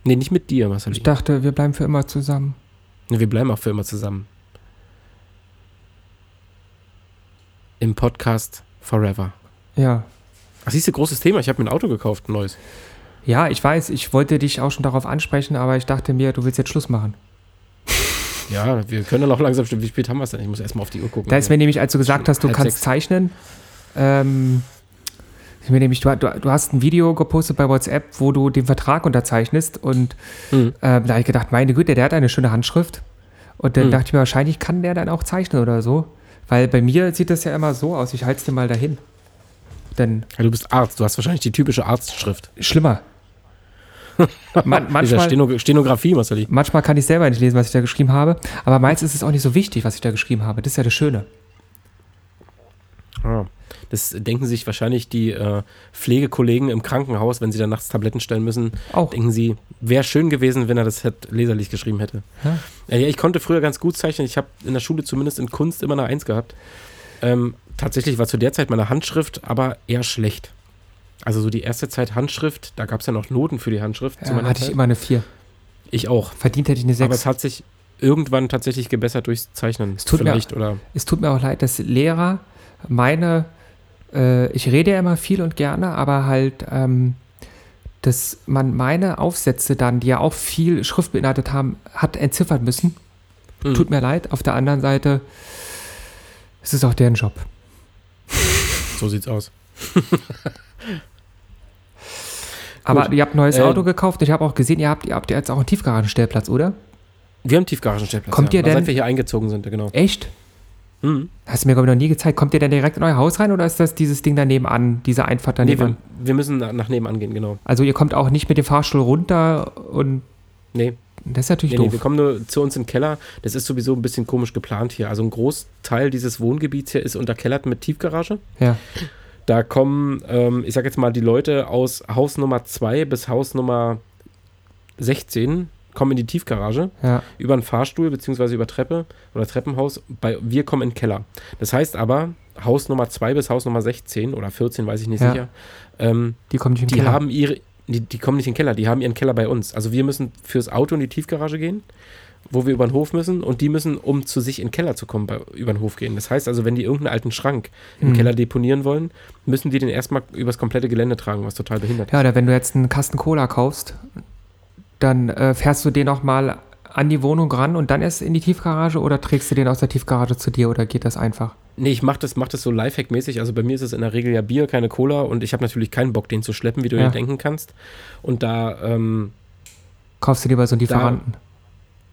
Nee, nicht mit dir, Marcel. Ich dachte, wir bleiben für immer zusammen. Wir bleiben auch für immer zusammen. Im Podcast Forever. Ja. Ach, siehst du, großes Thema. Ich habe mir ein Auto gekauft, ein neues. Ja, ich weiß, ich wollte dich auch schon darauf ansprechen, aber ich dachte mir, du willst jetzt Schluss machen. Ja, wir können dann auch langsam stimmen. Wie spät haben wir es denn? Ich muss erstmal auf die Uhr gucken. Da ist mir nämlich, als du gesagt hast, du kannst sechs. zeichnen, ähm, ist mir nämlich, du, du, hast ein Video gepostet bei WhatsApp, wo du den Vertrag unterzeichnest und Hm. ähm, da habe ich gedacht, meine Güte, der hat eine schöne Handschrift. Und dann Hm. dachte ich mir, wahrscheinlich kann der dann auch zeichnen oder so. Weil bei mir sieht das ja immer so aus, ich halte es dir mal dahin. Denn Ja, du bist Arzt. Du hast wahrscheinlich die typische Arztschrift. schlimmer. Man, manchmal, Steno Stenografie, Marcel. manchmal kann ich selber nicht lesen, was ich da geschrieben habe, aber meins ist es auch nicht so wichtig, was ich da geschrieben habe. Das ist ja das Schöne. Ah. Das denken sich wahrscheinlich die äh, Pflegekollegen im Krankenhaus, wenn sie dann nachts Tabletten stellen müssen, Auch. denken sie, wäre schön gewesen, wenn er das hätte, leserlich geschrieben hätte. Ja. Ja, ich konnte früher ganz gut zeichnen. Ich habe in der Schule zumindest in Kunst immer eine Eins gehabt. Ähm, tatsächlich war zu der Zeit meine Handschrift aber eher schlecht. Also so die erste Zeit Handschrift, da gab es ja noch Noten für die Handschrift. Ja, hatte ich Zeit. immer eine 4. ich auch. Verdient hätte ich eine Aber 6. es hat sich irgendwann tatsächlich gebessert durchs Zeichnen. Es tut mir- Vielleicht oder Es tut mir auch leid, dass Lehrer meine, äh, ich rede ja immer viel und gerne, aber halt ähm, dass man meine Aufsätze dann, die ja auch viel Schrift beinhaltet haben, hat entziffern müssen. Mhm. Tut mir leid. Auf der anderen Seite ist es auch deren Job. So sieht's aus. Aber Gut. ihr habt ein neues Ähm, Auto gekauft. Ich habe auch gesehen, ihr habt, ihr habt jetzt auch einen Tiefgaragenstellplatz, oder? Wir haben Tiefgaragenstellplatz. Kommt ja, ihr denn- Seit wir hier eingezogen sind, genau. Echt? Mhm. Hast du mir, glaube ich, noch nie gezeigt. Kommt ihr denn direkt in euer Haus rein oder ist das dieses Ding daneben an, diese Einfahrt Nee, daneben wir, an? wir müssen nach nebenan gehen, genau. Also ihr kommt auch nicht mit dem Fahrstuhl runter und Nee, das ist natürlich nee, nee, doof. wir kommen nur zu uns in den Keller. Das ist sowieso ein bisschen komisch geplant hier. Also ein Großteil dieses Wohngebiets hier ist unterkellert mit Tiefgarage. ja. Da kommen, ähm, ich sag jetzt mal, die Leute aus Haus Nummer 2 bis Haus Nummer 16 kommen in die Tiefgarage Ja, über einen Fahrstuhl beziehungsweise über Treppe oder Treppenhaus. Bei, wir kommen in den Keller. Das heißt aber, Haus Nummer 2 bis Haus Nummer 16 oder 14, weiß ich nicht Ja. sicher, ähm, die kommen nicht in den Keller. haben ihre, die, die kommen nicht in den Keller, die haben ihren Keller bei uns. Also wir müssen fürs Auto in die Tiefgarage gehen, wo wir über den Hof müssen und die müssen, um zu sich in den Keller zu kommen, bei, über den Hof gehen. Das heißt also, wenn die irgendeinen alten Schrank im Mhm. Keller deponieren wollen, müssen die den erstmal übers komplette Gelände tragen, was total behindert Ja, oder wenn du jetzt einen Kasten Cola kaufst, dann äh, fährst du den auch mal an die Wohnung ran und dann erst in die Tiefgarage oder trägst du den aus der Tiefgarage zu dir oder geht das einfach? Nee, ich mach das, mach das so Lifehack-mäßig. Also bei mir ist es in der Regel ja Bier, keine Cola und ich habe natürlich keinen Bock, den zu schleppen, wie du Ja. dir denken kannst. Und da, ähm, Kaufst du lieber so einen Lieferanten?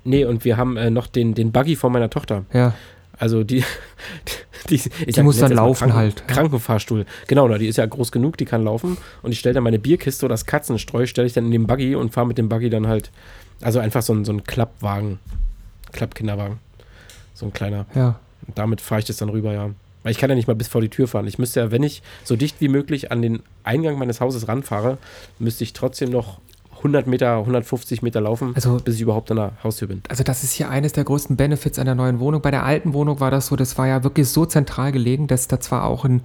Nee, und wir haben äh, noch den, den Buggy von meiner Tochter. Ja. Also die, die, ich Die sag, muss dann laufen halt, ja. Krankenfahrstuhl. Genau, na, die ist ja groß genug, die kann laufen. Und ich stelle dann meine Bierkiste oder das Katzenstreu, stelle ich dann in den Buggy und fahre mit dem Buggy dann halt, also einfach so ein, so ein Klappwagen, Klappkinderwagen. So ein kleiner. Ja. Und damit fahre ich das dann rüber, ja. Weil ich kann ja nicht mal bis vor die Tür fahren. Ich müsste ja, wenn ich so dicht wie möglich an den Eingang meines Hauses ranfahre, müsste ich trotzdem noch 100 Meter, 150 Meter laufen, Also- bis ich überhaupt an der Haustür bin. Also das ist hier eines der größten Benefits an der neuen Wohnung. Bei der alten Wohnung war das so, das war ja wirklich so zentral gelegen, dass da zwar auch ein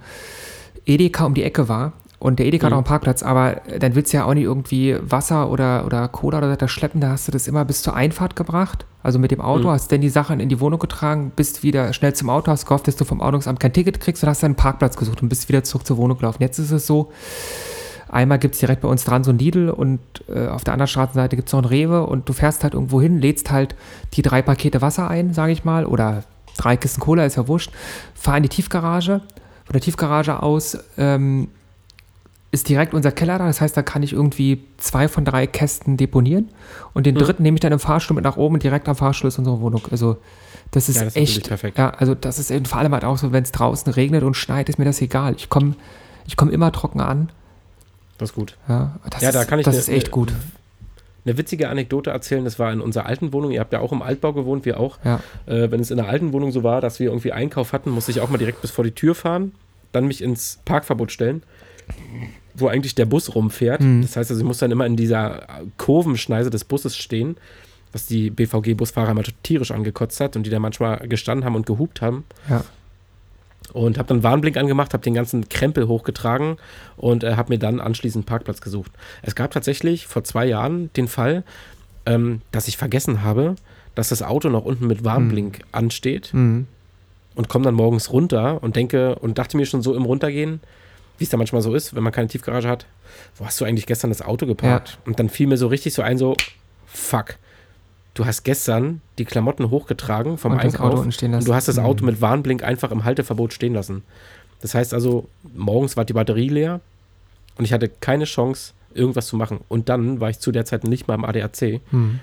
Edeka um die Ecke war und der Edeka hat Mhm. auch einen Parkplatz, aber dann willst du ja auch nicht irgendwie Wasser oder, oder Cola oder das schleppen, da hast du das immer bis zur Einfahrt gebracht. Also mit dem Auto Mhm. hast dann die Sachen in die Wohnung getragen, bist wieder schnell zum Auto, hast gehofft, dass du vom Ordnungsamt kein Ticket kriegst und hast dann einen Parkplatz gesucht und bist wieder zurück zur Wohnung gelaufen. Jetzt ist es so, Einmal gibt es direkt bei uns dran so ein Lidl und äh, auf der anderen Straßenseite gibt es noch ein Rewe und du fährst halt irgendwo hin, lädst halt die drei Pakete Wasser ein, sage ich mal, oder drei Kisten Cola, ist ja wurscht, fahr in die Tiefgarage. Von der Tiefgarage aus ähm, ist direkt unser Keller da, das heißt, da kann ich irgendwie zwei von drei Kästen deponieren und den Mhm. dritten nehme ich dann im Fahrstuhl mit nach oben und direkt am Fahrstuhl ist unsere Wohnung. Also das ist Ja, das ist echt, perfekt. ja, also das ist eben vor allem halt auch so, wenn es draußen regnet und schneit, ist mir das egal. Ich komme ich komm immer trocken an. Das ist gut. Ja, das, Ja, da ist, kann ich das ne- ist echt ne- gut. Eine witzige Anekdote erzählen, das war in unserer alten Wohnung. Ihr habt ja auch im Altbau gewohnt, wir auch. Ja. Äh, wenn es in der alten Wohnung so war, dass wir irgendwie Einkauf hatten, musste ich auch mal direkt bis vor die Tür fahren, dann mich ins Parkverbot stellen, wo eigentlich der Bus rumfährt. Mhm. Das heißt also, ich muss dann immer in dieser Kurvenschneise des Busses stehen, was die BVG-Busfahrer immer tierisch angekotzt hat und die da manchmal gestanden haben und gehupt haben. Ja. Und habe dann Warnblink angemacht, habe den ganzen Krempel hochgetragen und äh, habe mir dann anschließend einen Parkplatz gesucht. Es gab tatsächlich vor zwei Jahren den Fall, ähm, dass ich vergessen habe, dass das Auto noch unten mit Warnblink ansteht Mhm. und komme dann morgens runter und denke und dachte mir schon so im Runtergehen, wie es da manchmal so ist, wenn man keine Tiefgarage hat, wo hast du eigentlich gestern das Auto geparkt? Und dann fiel mir so richtig so ein, so, fuck, du hast gestern die Klamotten hochgetragen vom Und Einkauf und du hast das Mhm. Auto mit Warnblink einfach im Halteverbot stehen lassen. Das heißt also, morgens war die Batterie leer und ich hatte keine Chance, irgendwas zu machen. Und dann war ich zu der Zeit nicht mal im ADAC. Mhm.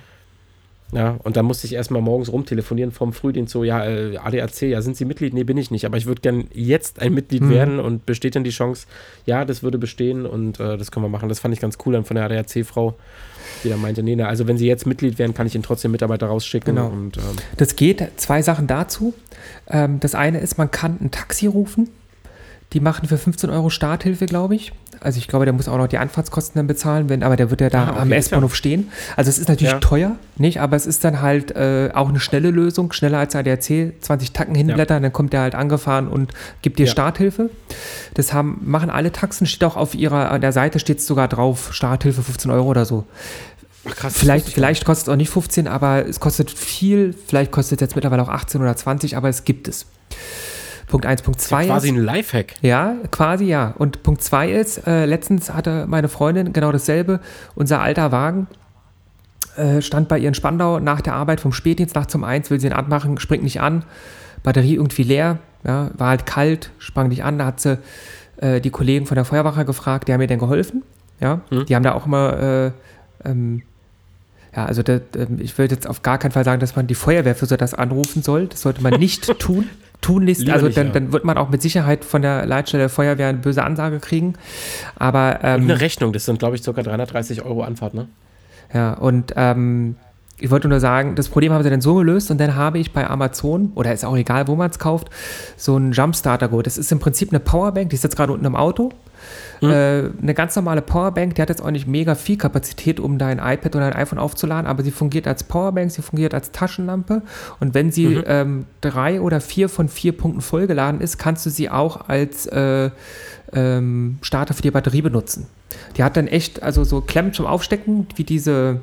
Ja, und dann musste ich erstmal morgens rumtelefonieren vom Frühdienst so, ja, äh, ADAC, ja, sind Sie Mitglied? Nee, bin ich nicht, aber ich würde gern jetzt ein Mitglied Mhm. werden und besteht dann die Chance, ja, das würde bestehen und äh, das können wir machen. Das fand ich ganz cool dann von der ADAC-Frau, die dann meinte, nee, na, also wenn Sie jetzt Mitglied wären, kann ich Ihnen trotzdem Mitarbeiter rausschicken. Genau. Und, ähm, Das geht. Zwei Sachen dazu. Ähm, das eine ist, man kann ein Taxi rufen. Die machen für 15 Euro Starthilfe, glaube ich. Also ich glaube, der muss auch noch die Anfahrtskosten dann bezahlen, wenn, aber der wird ja da Ah, okay, am S-Bahnhof stehen. Also es ist natürlich Ja. teuer, nicht? Aber es ist dann halt äh, auch eine schnelle Lösung, schneller als ADAC, 20 Tacken hinblättern, dann kommt der halt angefahren und gibt dir Ja. Starthilfe. Das haben, machen alle Taxen, steht auch auf ihrer, an der Seite steht es sogar drauf, Starthilfe 15 Euro oder so. ach, krass, Vielleicht, vielleicht kostet es auch nicht 15, aber es kostet viel. Vielleicht kostet es jetzt mittlerweile auch 18 oder 20, aber es gibt es. Punkt 1. Punkt 2 Quasi ist, ein Lifehack. ja, quasi ja. Und Punkt 2 ist, äh, letztens hatte meine Freundin genau dasselbe. Unser alter Wagen äh, stand bei ihr in Spandau nach der Arbeit vom Spätdienst nachts um 1, will sie ihn anmachen, springt nicht an. Batterie irgendwie leer, ja, war halt kalt, sprang nicht an. Da hat sie äh, die Kollegen von der Feuerwache gefragt, die haben mir dann geholfen. Ja, die haben da auch immer, äh, ähm, ja, also das, ähm, ich würde jetzt auf gar keinen Fall sagen, dass man die Feuerwehr für so das anrufen soll. Das sollte man nicht tun. Tunlichst, Lieber also nicht, dann, ja. dann wird man auch mit Sicherheit von der Leitstelle der Feuerwehr eine böse Ansage kriegen. Aber ähm, Eine Rechnung, das sind, glaube ich, ca. 330 Euro Anfahrt, ne? ja, und ähm, ich wollte nur sagen, das Problem haben sie dann so gelöst und dann habe ich bei Amazon, oder ist auch egal, wo man es kauft, so einen Jumpstarter geholt. Das ist im Prinzip eine Powerbank, die ist jetzt gerade unten im Auto. Äh, eine ganz normale Powerbank, die hat jetzt auch nicht mega viel Kapazität, um dein iPad oder dein iPhone aufzuladen, aber sie fungiert als Powerbank, sie fungiert als Taschenlampe. Und wenn sie ähm, drei oder vier von vier Punkten vollgeladen ist, kannst du sie auch als äh, ähm, Starter für die Batterie benutzen. Die hat dann echt, also so Klemmen zum Aufstecken, wie diese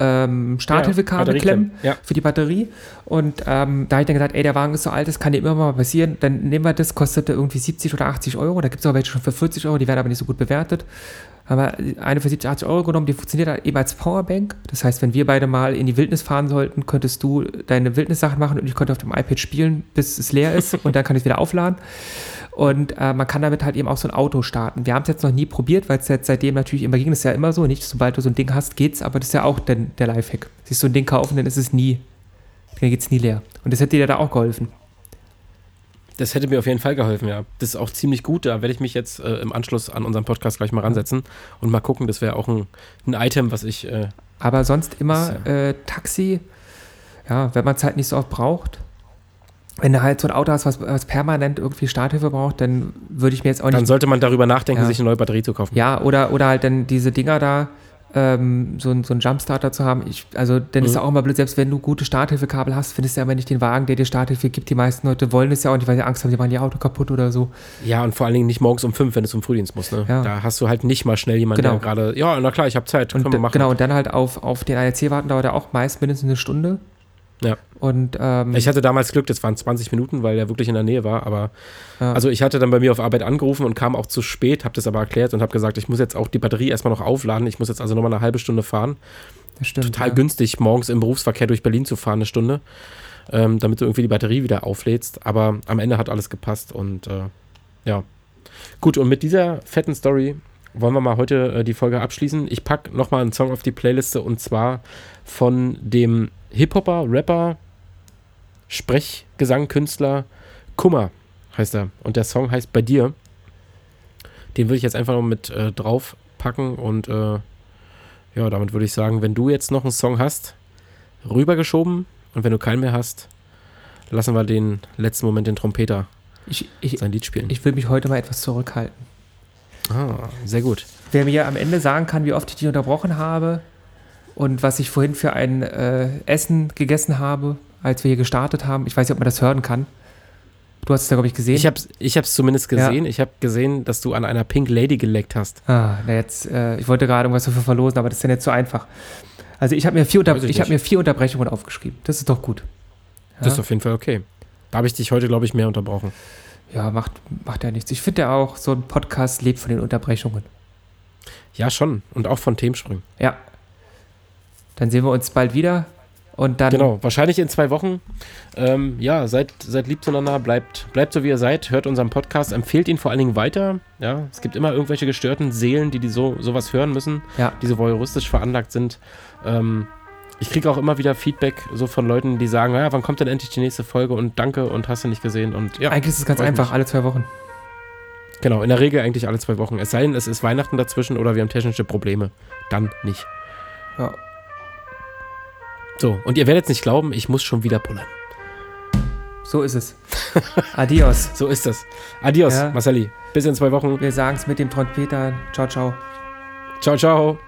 ähm, Starthilfekabelklemmen Batterieklemmen, ja. für die Batterie. Und ähm, da habe ich dann gesagt, ey, der Wagen ist so alt, das kann dir immer mal passieren. Dann nehmen wir das, kostete irgendwie 70 oder 80 Euro. Da gibt es auch welche schon für 40 Euro, die werden aber nicht so gut bewertet. Haben wir eine für 70, 80 Euro genommen, die funktioniert halt eben als Powerbank. Das heißt, wenn wir beide mal in die Wildnis fahren sollten, könntest du deine Wildnissachen machen und ich könnte auf dem iPad spielen, bis es leer ist und dann kann ich es wieder aufladen. Und äh, man kann damit halt eben auch so ein Auto starten. Wir haben es jetzt noch nie probiert, weil es jetzt seitdem natürlich immer ging. Das ist ja immer so, nicht? Sobald du so ein Ding hast, geht's, aber das ist ja auch dann der Lifehack. Siehst du ein Ding kaufen, dann ist es nie, dann geht's nie leer. Und das hätte dir da auch geholfen. Das hätte mir auf jeden Fall geholfen, ja. Das ist auch ziemlich gut. Da werde ich mich jetzt äh, im Anschluss an unseren Podcast gleich mal ransetzen und mal gucken. Das wäre auch ein, ein Item, was ich. Äh, Aber sonst immer Ist äh, Taxi, ja, wenn man es halt nicht so oft braucht. Wenn du halt so ein Auto hast, was, was permanent irgendwie Starthilfe braucht, dann würde ich mir jetzt auch dann nicht. sollte man darüber nachdenken, Ja. sich eine neue Batterie zu kaufen. Ja, oder, oder halt dann diese Dinger da, ähm, so, so einen Jumpstarter zu haben. Ich, also, dann ist Mhm. ja auch immer blöd, selbst wenn du gute Starthilfekabel hast, findest du ja aber nicht den Wagen, der dir Starthilfe gibt. Die meisten Leute wollen es ja auch nicht, weil sie Angst haben, sie machen ihr Auto kaputt oder so. Ja, und vor allen Dingen nicht morgens um fünf, wenn du zum Frühdienst musst. Ne? Ja. Da hast du halt nicht mal schnell jemanden, Genau. der gerade, ja, na klar, ich habe Zeit, Und können wir machen. genau, und dann halt auf, auf den ADC warten dauert ja auch meist mindestens eine Stunde. Ja. Und ähm, Ich hatte damals Glück, das waren 20 Minuten, weil er wirklich in der Nähe war. Aber Ja. also ich hatte dann bei mir auf Arbeit angerufen und kam auch zu spät, habe das aber erklärt und habe gesagt, ich muss jetzt auch die Batterie erstmal noch aufladen. Ich muss jetzt also nochmal eine halbe Stunde fahren. das stimmt, Total ja. günstig, morgens im Berufsverkehr durch Berlin zu fahren, eine Stunde, ähm, damit du irgendwie die Batterie wieder auflädst. Aber am Ende hat alles gepasst und äh, ja. Gut, und mit dieser fetten Story wollen wir mal heute äh, die Folge abschließen. Ich packe nochmal einen Song auf die Playliste und zwar von dem Hip-Hopper, Rapper, Sprechgesangkünstler Kummer heißt er. Und der Song heißt Bei dir. Den würde ich jetzt einfach noch mit äh, drauf packen und äh, ja, damit würde ich sagen, wenn du jetzt noch einen Song hast, rübergeschoben und wenn du keinen mehr hast, lassen wir den letzten Moment den Trompeter Ich, ich, sein Lied spielen. ich will mich heute mal etwas zurückhalten. ah, sehr gut. Wer mir am Ende sagen kann, wie oft ich dich unterbrochen habe und was ich vorhin für ein äh, Essen gegessen habe, als wir hier gestartet haben, ich weiß nicht, ob man das hören kann. Du hast es ja, glaube ich, gesehen. Ich habe es ich hab's zumindest Ja. gesehen. Ich habe gesehen, dass du an einer Pink Lady geleckt hast. Ah, na jetzt, äh, ich wollte gerade irgendwas dafür verlosen, aber das ist ja nicht so einfach. Also ich habe mir, vier Unter Weiß ich ich hab mir vier Unterbrechungen aufgeschrieben. Das ist doch gut. Das ist auf jeden Fall okay. Da habe ich dich heute, glaube ich, mehr unterbrochen. Ja, macht, macht ja nichts. Ich finde ja auch, so ein Podcast lebt von den Unterbrechungen. Ja, schon. Und auch von Themensprüngen. Ja. Dann sehen wir uns bald wieder. Und dann Genau, wahrscheinlich in zwei Wochen. Ähm, ja, seid, seid lieb zueinander, bleibt, bleibt so wie ihr seid, hört unseren Podcast, empfehlt ihn vor allen Dingen weiter. Ja, es gibt immer irgendwelche gestörten Seelen, die, die so sowas hören müssen, Ja. die so voyeuristisch veranlagt sind. Ähm, ich kriege auch immer wieder Feedback so von Leuten, die sagen, ja, wann kommt denn endlich die nächste Folge und danke und hast du nicht gesehen und ja, Eigentlich ist es ganz einfach, nicht. alle zwei Wochen. genau, in der Regel eigentlich alle zwei Wochen. Es sei denn, es ist Weihnachten dazwischen oder wir haben technische Probleme. Dann nicht. Ja. So, und ihr werdet es nicht glauben, ich muss schon wieder pullern. So ist es. Adios. So ist das. Adios, Ja. Marcelli. Bis in zwei Wochen. Wir sagen es mit dem Trompeter. Ciao, ciao. Ciao, ciao.